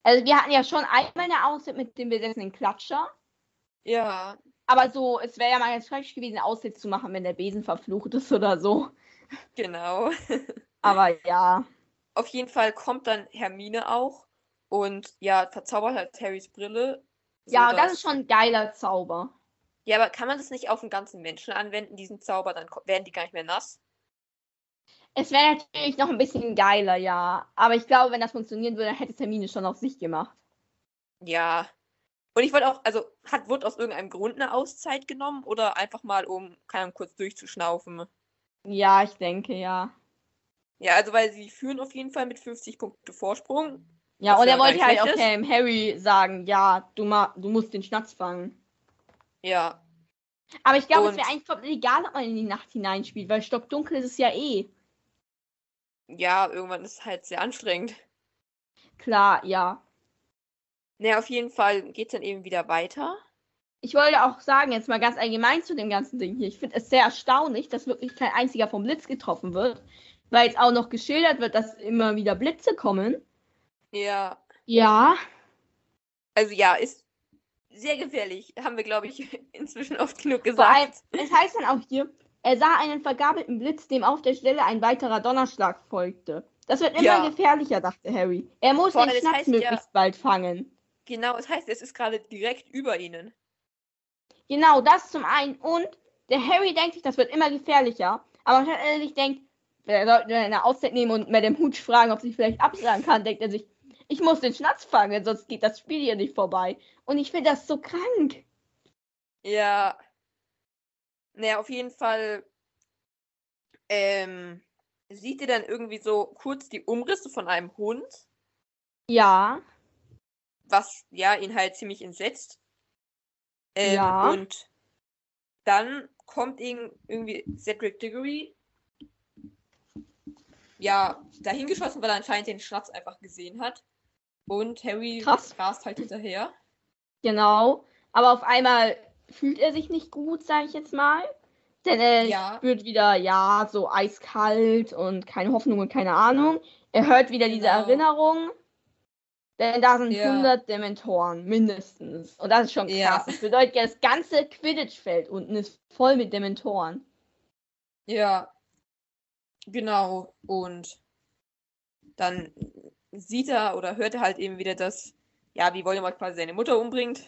Also wir hatten ja schon einmal eine Auszeit mit dem besessenen Klatscher. Ja, Aber so, es wäre ja mal ganz schrecklich gewesen, Auszeit zu machen, wenn der Besen verflucht ist oder so. genau. Aber ja. Auf jeden Fall kommt dann Hermine auch und ja, verzaubert halt Harrys Brille. Ja, das ist schon ein geiler Zauber. Ja, aber kann man das nicht auf den ganzen Menschen anwenden, diesen Zauber? Dann werden die gar nicht mehr nass. Es wäre natürlich noch ein bisschen geiler, ja. Aber ich glaube, wenn das funktionieren würde, hätte es Hermine schon auf sich gemacht. Ja. Und ich wollte auch, also hat Wood aus irgendeinem Grund eine Auszeit genommen oder einfach mal, um, keine Ahnung, kurz durchzuschnaufen? Ja, ich denke, ja. Ja, also weil sie führen auf jeden Fall mit 50 Punkte Vorsprung. Ja, und ja er wollte halt auch ähm, Harry sagen, ja, du, ma du musst den Schnatz fangen. Ja. Aber ich glaube, es wäre eigentlich komplett egal, ob man in die Nacht hineinspielt, weil stockdunkel ist es ja eh. Ja, irgendwann ist es halt sehr anstrengend. Klar, ja. Naja, auf jeden Fall geht es dann eben wieder weiter. Ich wollte auch sagen, jetzt mal ganz allgemein zu dem ganzen Ding hier. Ich finde es sehr erstaunlich, dass wirklich kein einziger vom Blitz getroffen wird, weil jetzt auch noch geschildert wird, dass immer wieder Blitze kommen. Ja. Ja, Also ja, ist sehr gefährlich. Haben wir, glaube ich, inzwischen oft genug vor allem, gesagt. es heißt dann auch hier, er sah einen vergabelten Blitz, dem auf der Stelle ein weiterer Donnerschlag folgte. Das wird immer Ja. gefährlicher, dachte Harry. Er muss Vor den Schnatz heißt ja- möglichst bald fangen. Genau, es heißt, es ist gerade direkt über ihnen. Genau, das zum einen. Und der Harry denkt sich, das wird immer gefährlicher. Aber statt er sich denkt, er sollte eine Auszeit nehmen und mit dem Hutsch fragen, ob sich vielleicht absagen kann, denkt er sich, ich muss den Schnatz fangen, sonst geht das Spiel hier nicht vorbei. Und ich finde das so krank. Ja. Naja, auf jeden Fall ähm, sieht ihr dann irgendwie so kurz die Umrisse von einem Hund, Ja, was ja ihn halt ziemlich entsetzt. Ähm, Ja. Und dann kommt ihn irgendwie Cedric Diggory ja, dahin geschossen, weil er anscheinend den Schnatz einfach gesehen hat. Und Harry rast halt hinterher. Genau. Aber auf einmal fühlt er sich nicht gut, sage ich jetzt mal. Denn er Ja. spürt wieder, ja, so eiskalt und keine Hoffnung und keine Ahnung. Er hört wieder diese Genau. Erinnerung. Denn da sind Ja. 100 Dementoren, mindestens. Und das ist schon krass. Ja. Das bedeutet ja, das ganze Quidditch-Feld unten ist voll mit Dementoren. Ja, genau. Und dann sieht er oder hört er halt eben wieder, dass, ja, wie Voldemort quasi seine Mutter umbringt.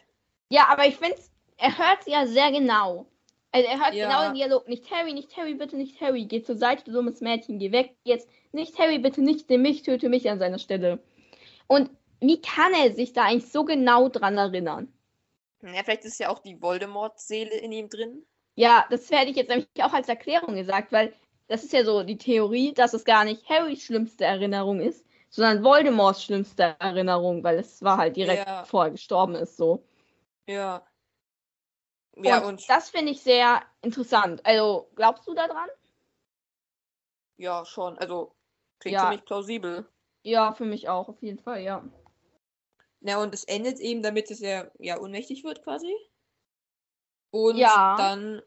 Ja, aber ich finde, er hört sie ja sehr genau. Also er hört Ja. genau den Dialog. Nicht Harry, nicht Harry, bitte nicht Harry. Geh zur Seite, du dummes Mädchen, geh weg. Jetzt nicht Harry, bitte nicht nimm mich, töte mich an seiner Stelle. Und wie kann er sich da eigentlich so genau dran erinnern? Ja, vielleicht ist ja auch die Voldemort-Seele in ihm drin. Ja, das hätte ich jetzt nämlich auch als Erklärung gesagt, weil das ist ja so die Theorie, dass es gar nicht Harrys schlimmste Erinnerung ist, sondern Voldemorts schlimmste Erinnerung, weil es war halt direkt Ja. bevor er gestorben ist, so. Ja. Ja, und, und, das finde ich sehr interessant. Also, glaubst du daran? ja, schon. Also, klingt Ja. ziemlich plausibel. Ja, für mich auch, auf jeden Fall, ja. Ja, und es endet eben damit, dass er ja ohnmächtig wird quasi. Und Ja. dann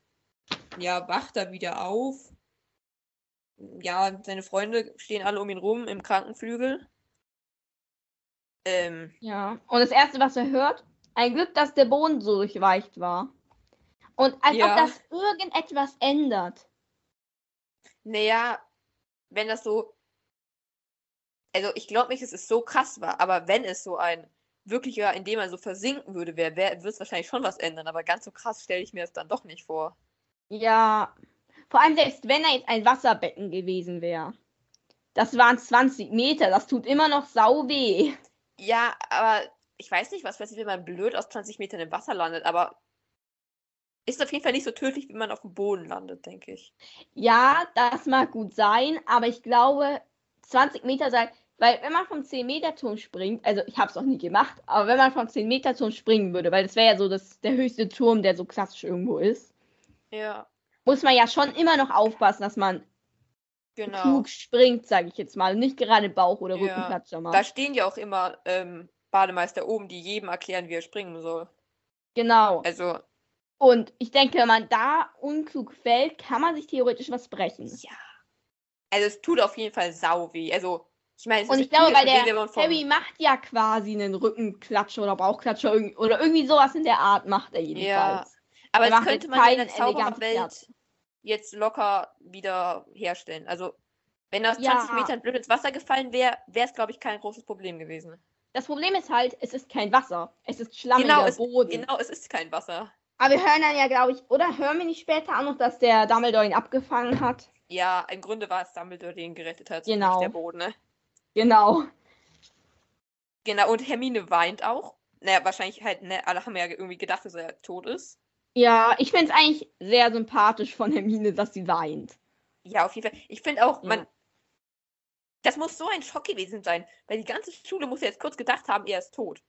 ja, wacht er wieder auf. Ja, seine Freunde stehen alle um ihn rum im Krankenflügel. Ähm, Ja. Und das Erste, was er hört, ein Glück, dass der Boden so durchweicht war. Und als Ja. ob das irgendetwas ändert. naja, wenn das so. Also ich glaube nicht, dass es so krass war, aber wenn es so ein wirklicher, in dem er so versinken würde, wäre, wär, würde es wahrscheinlich schon was ändern. Aber ganz so krass stelle ich mir es dann doch nicht vor. Ja. Vor allem selbst wenn er jetzt ein Wasserbecken gewesen wäre. Das waren 20 Meter, das tut immer noch sau weh. Ja, aber ich weiß nicht, was passiert, wenn man blöd aus 20 Metern im Wasser landet, aber ist auf jeden Fall nicht so tödlich, wie man auf dem Boden landet, denke ich. Ja, das mag gut sein, aber ich glaube, 20 Meter sei. Weil wenn man vom 10-Meter-Turm springt, also ich habe es noch nie gemacht, aber wenn man vom 10-Meter-Turm springen würde, weil das wäre ja so das, der höchste Turm, der so klassisch irgendwo ist, Ja, muss man ja schon immer noch aufpassen, dass man genau. klug springt, sage ich jetzt mal, und nicht gerade Bauch- oder Ja, Rückenklatscher macht. Da stehen ja auch immer ähm, Bademeister oben, die jedem erklären, wie er springen soll. Genau. Also, Und ich denke, wenn man da unklug fällt, kann man sich theoretisch was brechen. ja. Also es tut auf jeden Fall sau weh. Also, ich meine, Und ich glaube, weil der Harry macht ja quasi einen Rückenklatscher oder Bauchklatscher oder irgendwie sowas in der Art macht er jedenfalls. Ja, aber Er das könnte man ja in der Zaubererwelt jetzt locker wieder herstellen. Also, wenn er aus Ja. 20 Metern blöd ins Wasser gefallen wäre, wäre es, glaube ich, kein großes Problem gewesen. Das Problem ist halt, es ist kein Wasser. Es ist schlammiger Genau, es, Boden. genau, es ist kein Wasser. Aber wir hören dann ja, glaube ich, oder hören wir nicht später auch noch, dass der Dumbledore ihn abgefangen hat? Ja, im Grunde war es Dumbledore, der ihn gerettet hat, Genau. nicht der Boden, ne? Genau. Genau, und Hermine weint auch. Naja, wahrscheinlich halt, ne, alle haben ja irgendwie gedacht, dass er tot ist. Ja, ich finde es eigentlich sehr sympathisch von Hermine, dass sie weint. Ja, auf jeden Fall. Ich finde auch, Ja. man. Das muss so ein Schock gewesen sein, weil die ganze Schule muss ja jetzt kurz gedacht haben, er ist tot.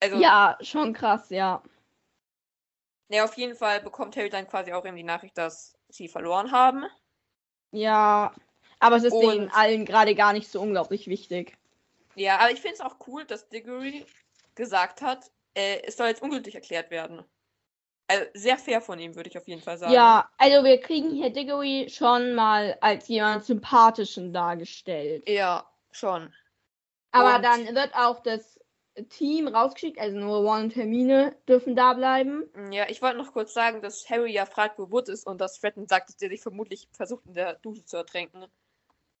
Also, Ja, schon krass, ja. ne, auf jeden Fall bekommt Harry dann quasi auch eben die Nachricht, dass sie verloren haben. Ja. Aber es ist Und- denen allen gerade gar nicht so unglaublich wichtig. Ja, aber ich finde es auch cool, dass Diggory gesagt hat, äh, es soll jetzt ungültig erklärt werden. Also sehr fair von ihm, würde ich auf jeden Fall sagen. Ja, also wir kriegen hier Diggory schon mal als jemand sympathischen dargestellt. Ja, schon. Aber Und- dann wird auch das Team rausgeschickt, also nur Ron und Hermine dürfen da bleiben. Ja, ich wollte noch kurz sagen, dass Harry ja fragt, wo Wood ist und dass Fredden sagt, dass der sich vermutlich versucht, in der Dusche zu ertränken.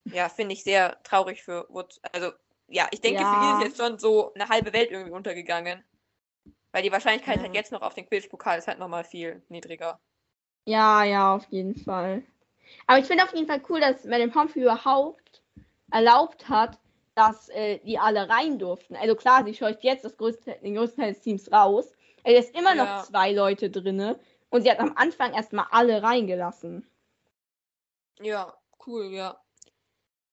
Ja, finde ich sehr traurig für Wood. Also, ja, ich denke, für ihn Ja. ist jetzt schon so eine halbe Welt irgendwie untergegangen. Weil die Wahrscheinlichkeit Ja. halt jetzt noch auf den Quidditch-Pokal ist halt nochmal viel niedriger. Ja, ja, auf jeden Fall. Aber ich finde auf jeden Fall cool, dass Madame Pomfrey überhaupt erlaubt hat, dass äh, die alle rein durften. Also klar, sie scheucht jetzt das größte, den größten Teil des Teams raus. Es ist immer noch Ja. zwei Leute drinne und sie hat am Anfang erstmal alle reingelassen. Ja, cool, ja.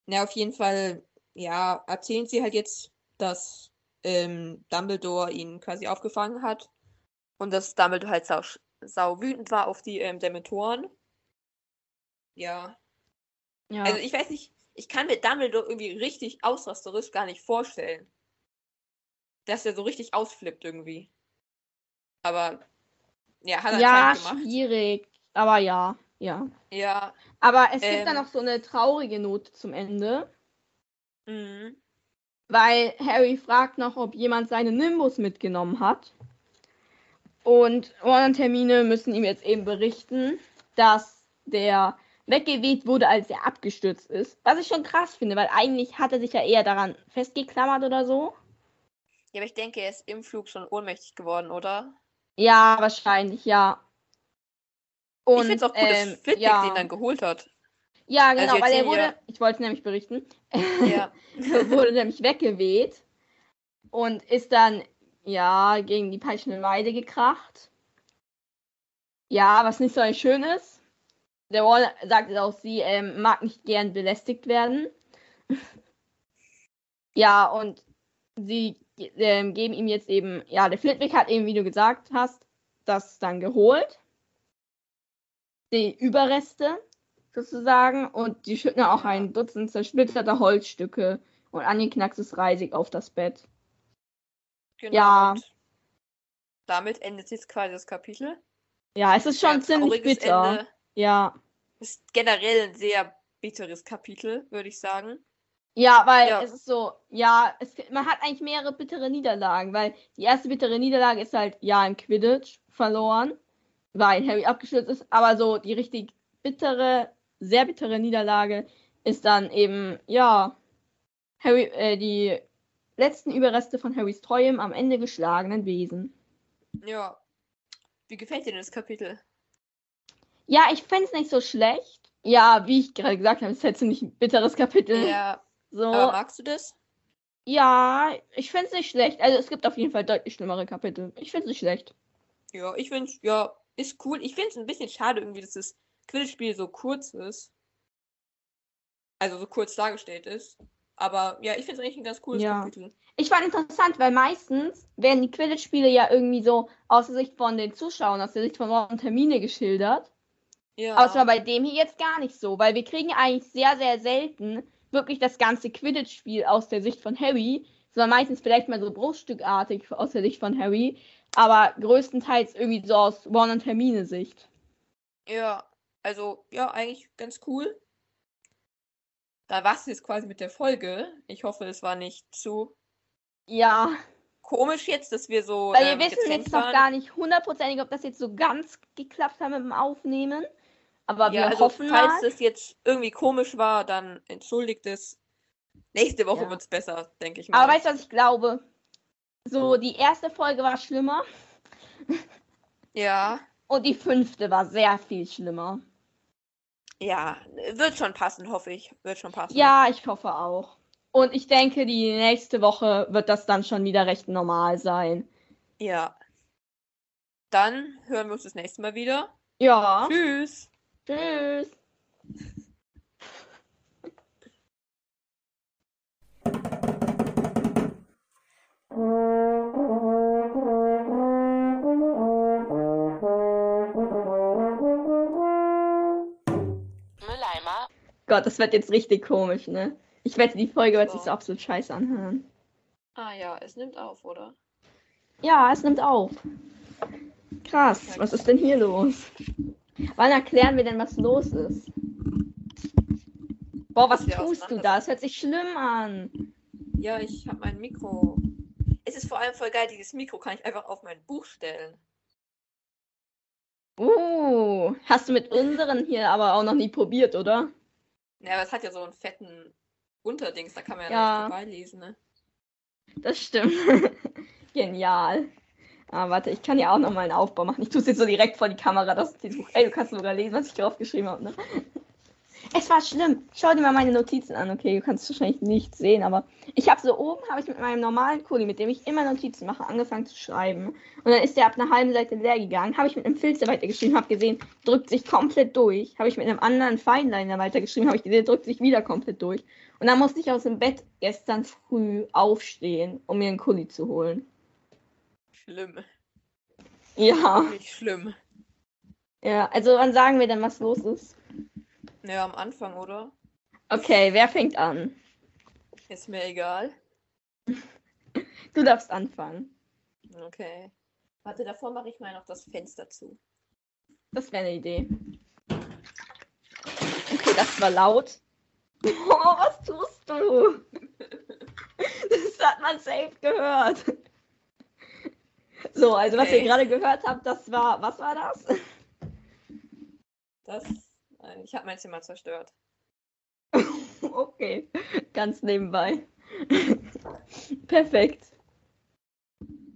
Na, auf jeden Fall, ja, erzählen sie halt jetzt, dass ähm, Dumbledore ihn quasi aufgefangen hat und dass Dumbledore halt sau, sau wütend war auf die ähm, Dementoren. Ja. Ja. Also ich weiß nicht, ich kann mir Dumbledore irgendwie richtig ausrasterisch gar nicht vorstellen. Dass er so richtig ausflippt irgendwie. Aber ja, hat er ja, anscheinend gemacht. schwierig. Aber ja, ja. Ja. Aber es gibt dann Ähm. noch so eine traurige Note zum Ende, Mhm. weil Harry fragt noch, ob jemand seine Nimbus mitgenommen hat. Und Ron und Hermine müssen ihm jetzt eben berichten, dass der weggeweht wurde, als er abgestürzt ist. Was ich schon krass finde, weil eigentlich hat er sich ja eher daran festgeklammert oder so. Ja, aber ich denke, er ist im Flug schon ohnmächtig geworden, oder? Ja, wahrscheinlich, ja. Ich Und, finde es auch gut, ähm, dass Flitwick ja. den dann geholt hat. Ja, genau, jetzt weil er wurde, ich wollte nämlich berichten, Ja. wurde nämlich weggeweht und ist dann, ja, gegen die peitschende Weide gekracht. Ja, was nicht so ein schön ist. Der Ron sagt auch, sie ähm, mag nicht gern belästigt werden. ja, und sie ähm, geben ihm jetzt eben, ja, der Flitwick hat eben, wie du gesagt hast, das dann geholt. Die Überreste sozusagen und die schütten auch ein Dutzend zersplitterter Holzstücke und angeknackstes Reisig auf das Bett. Genau. Ja. Damit endet jetzt quasi das Kapitel. Ja, es ist schon Sehr ziemlich bitter. Ende. Ja. Ist generell ein sehr bitteres Kapitel, würde ich sagen. Ja, weil Ja. es ist so, ja, es, man hat eigentlich mehrere bittere Niederlagen, weil die erste bittere Niederlage ist halt, ja, im Quidditch verloren, weil Harry abgestürzt ist, aber so die richtig bittere, sehr bittere Niederlage ist dann eben, ja, Harry, äh, die letzten Überreste von Harrys treuem am Ende geschlagenen Wesen. Ja. Wie gefällt dir denn das Kapitel? Ja, ich fände es nicht so schlecht. Ja, wie ich gerade gesagt habe, es ist halt ziemlich ein bitteres Kapitel. Ja. So. Aber magst du das? Ja, ich finde es nicht schlecht. Also es gibt auf jeden Fall deutlich schlimmere Kapitel. Ich finde es nicht schlecht. Ja, ich finde, ja, ist cool. Ich finde es ein bisschen schade irgendwie, dass das Quidditch-Spiel so kurz ist. Also so kurz dargestellt ist. Aber ja, ich finde es eigentlich ein ganz cooles Ja. Kapitel. Ich fand interessant, weil meistens werden die Quidditch-Spiele ja irgendwie so aus der Sicht von den Zuschauern, aus der Sicht von Ron und Termine geschildert. Ja. Aber es war bei dem hier jetzt gar nicht so, weil wir kriegen eigentlich sehr, sehr selten wirklich das ganze Quidditch-Spiel aus der Sicht von Harry, sondern meistens vielleicht mal so bruchstückartig aus der Sicht von Harry, aber größtenteils irgendwie so aus Ron und Hermine Sicht. Ja, also ja, eigentlich ganz cool. Da war es jetzt quasi mit der Folge. Ich hoffe, es war nicht zu Ja, komisch jetzt, dass wir so. weil wir ähm, wissen jetzt noch waren. gar nicht hundertprozentig, ob das jetzt so ganz geklappt hat mit dem Aufnehmen. Aber wir Ja, also hoffen falls mal. es jetzt irgendwie komisch war, dann entschuldigt es. Nächste Woche Ja. wird es besser, denke ich mal. Aber weißt du, was ich glaube? So, die erste Folge war schlimmer ja, und die fünfte war sehr viel schlimmer. ja, wird schon passen, hoffe ich. Wird schon passen. Ja, ich hoffe auch. Und ich denke, die nächste Woche wird das dann schon wieder recht normal sein. Ja. Dann hören wir uns das nächste Mal wieder. Ja. Tschüss. Tschüss. Mülleimer, Gott, das wird jetzt richtig komisch, ne? Ich wette, die Folge wird sich So. so absolut scheiße anhören. Ah ja, es nimmt auf, oder? Ja, es nimmt auf. Krass, was ist denn hier los? Wann erklären wir denn, was los ist? Boah, was tust du da? Es hört sich schlimm an. Ja, ich habe mein Mikro. Es ist vor allem voll geil, dieses Mikro kann ich einfach auf mein Buch stellen. Uh, hast du mit unseren hier aber auch noch nie probiert, oder? Ja, aber es hat ja so einen fetten Unterdings, da kann man ja, Ja. nicht vorbeilesen, ne? Das stimmt. Genial. Ah, warte, ich kann ja auch noch mal einen Aufbau machen. Ich tue es jetzt so direkt vor die Kamera, das Buch. Ey, du kannst sogar lesen, was ich drauf geschrieben habe, ne? Es war schlimm. Schau dir mal meine Notizen an. Okay, du kannst wahrscheinlich nicht sehen, aber ich habe so oben, habe ich mit meinem normalen Kuli, mit dem ich immer Notizen mache, angefangen zu schreiben. Und dann ist der ab einer halben Seite leer gegangen. Habe ich mit einem Filzer weitergeschrieben, habe gesehen, drückt sich komplett durch. Habe ich mit einem anderen Feinliner weitergeschrieben, habe ich gesehen, drückt sich wieder komplett durch. Und dann musste ich aus dem Bett gestern früh aufstehen, um mir einen Kuli zu holen. Schlimm. Ja, Nicht schlimm. ja. Also wann sagen wir denn, was los ist? Ja, am Anfang, oder? Okay, wer fängt an? Ist mir egal. Du darfst anfangen. Okay. Warte, davor mache ich mal noch das Fenster zu. Das wäre eine Idee. Okay, das war laut. Oh, was tust du? Das hat man safe gehört. So, also was ihr gerade gehört habt, das war, was war das? Das. Nein, ich habe mein Zimmer zerstört. Okay, ganz nebenbei. Perfekt.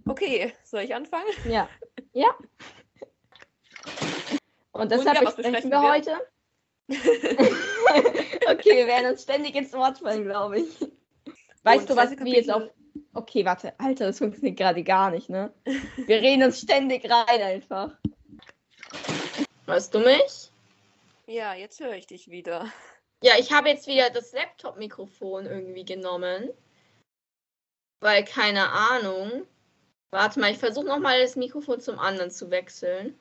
Okay, soll ich anfangen? Ja. Ja. Und deshalb ja, was besprechen wir wir? heute. okay, wir werden uns ständig ins Wort fallen, glaube ich. Weißt Und du, was wir jetzt auf. Kapitel- Okay, warte, Alter, das funktioniert gerade gar nicht, ne? Wir reden uns ständig rein einfach. Hörst du mich? Ja, jetzt höre ich dich wieder. Ja, ich habe jetzt wieder das Laptop-Mikrofon irgendwie genommen. Weil, keine Ahnung. Warte mal, ich versuche nochmal das Mikrofon zum anderen zu wechseln.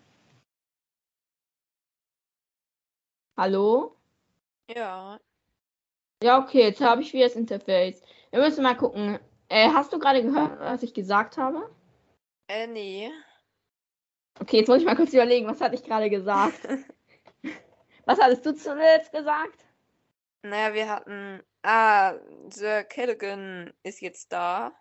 Hallo? Ja. Ja, okay, jetzt habe ich wieder das Interface. Wir müssen mal gucken. Äh, hast du gerade gehört, was ich gesagt habe? Äh, nee. Okay, jetzt muss ich mal kurz überlegen, was hatte ich gerade gesagt? was hattest du zuletzt gesagt? Naja, wir hatten. Ah, Sir Callaghan ist jetzt da.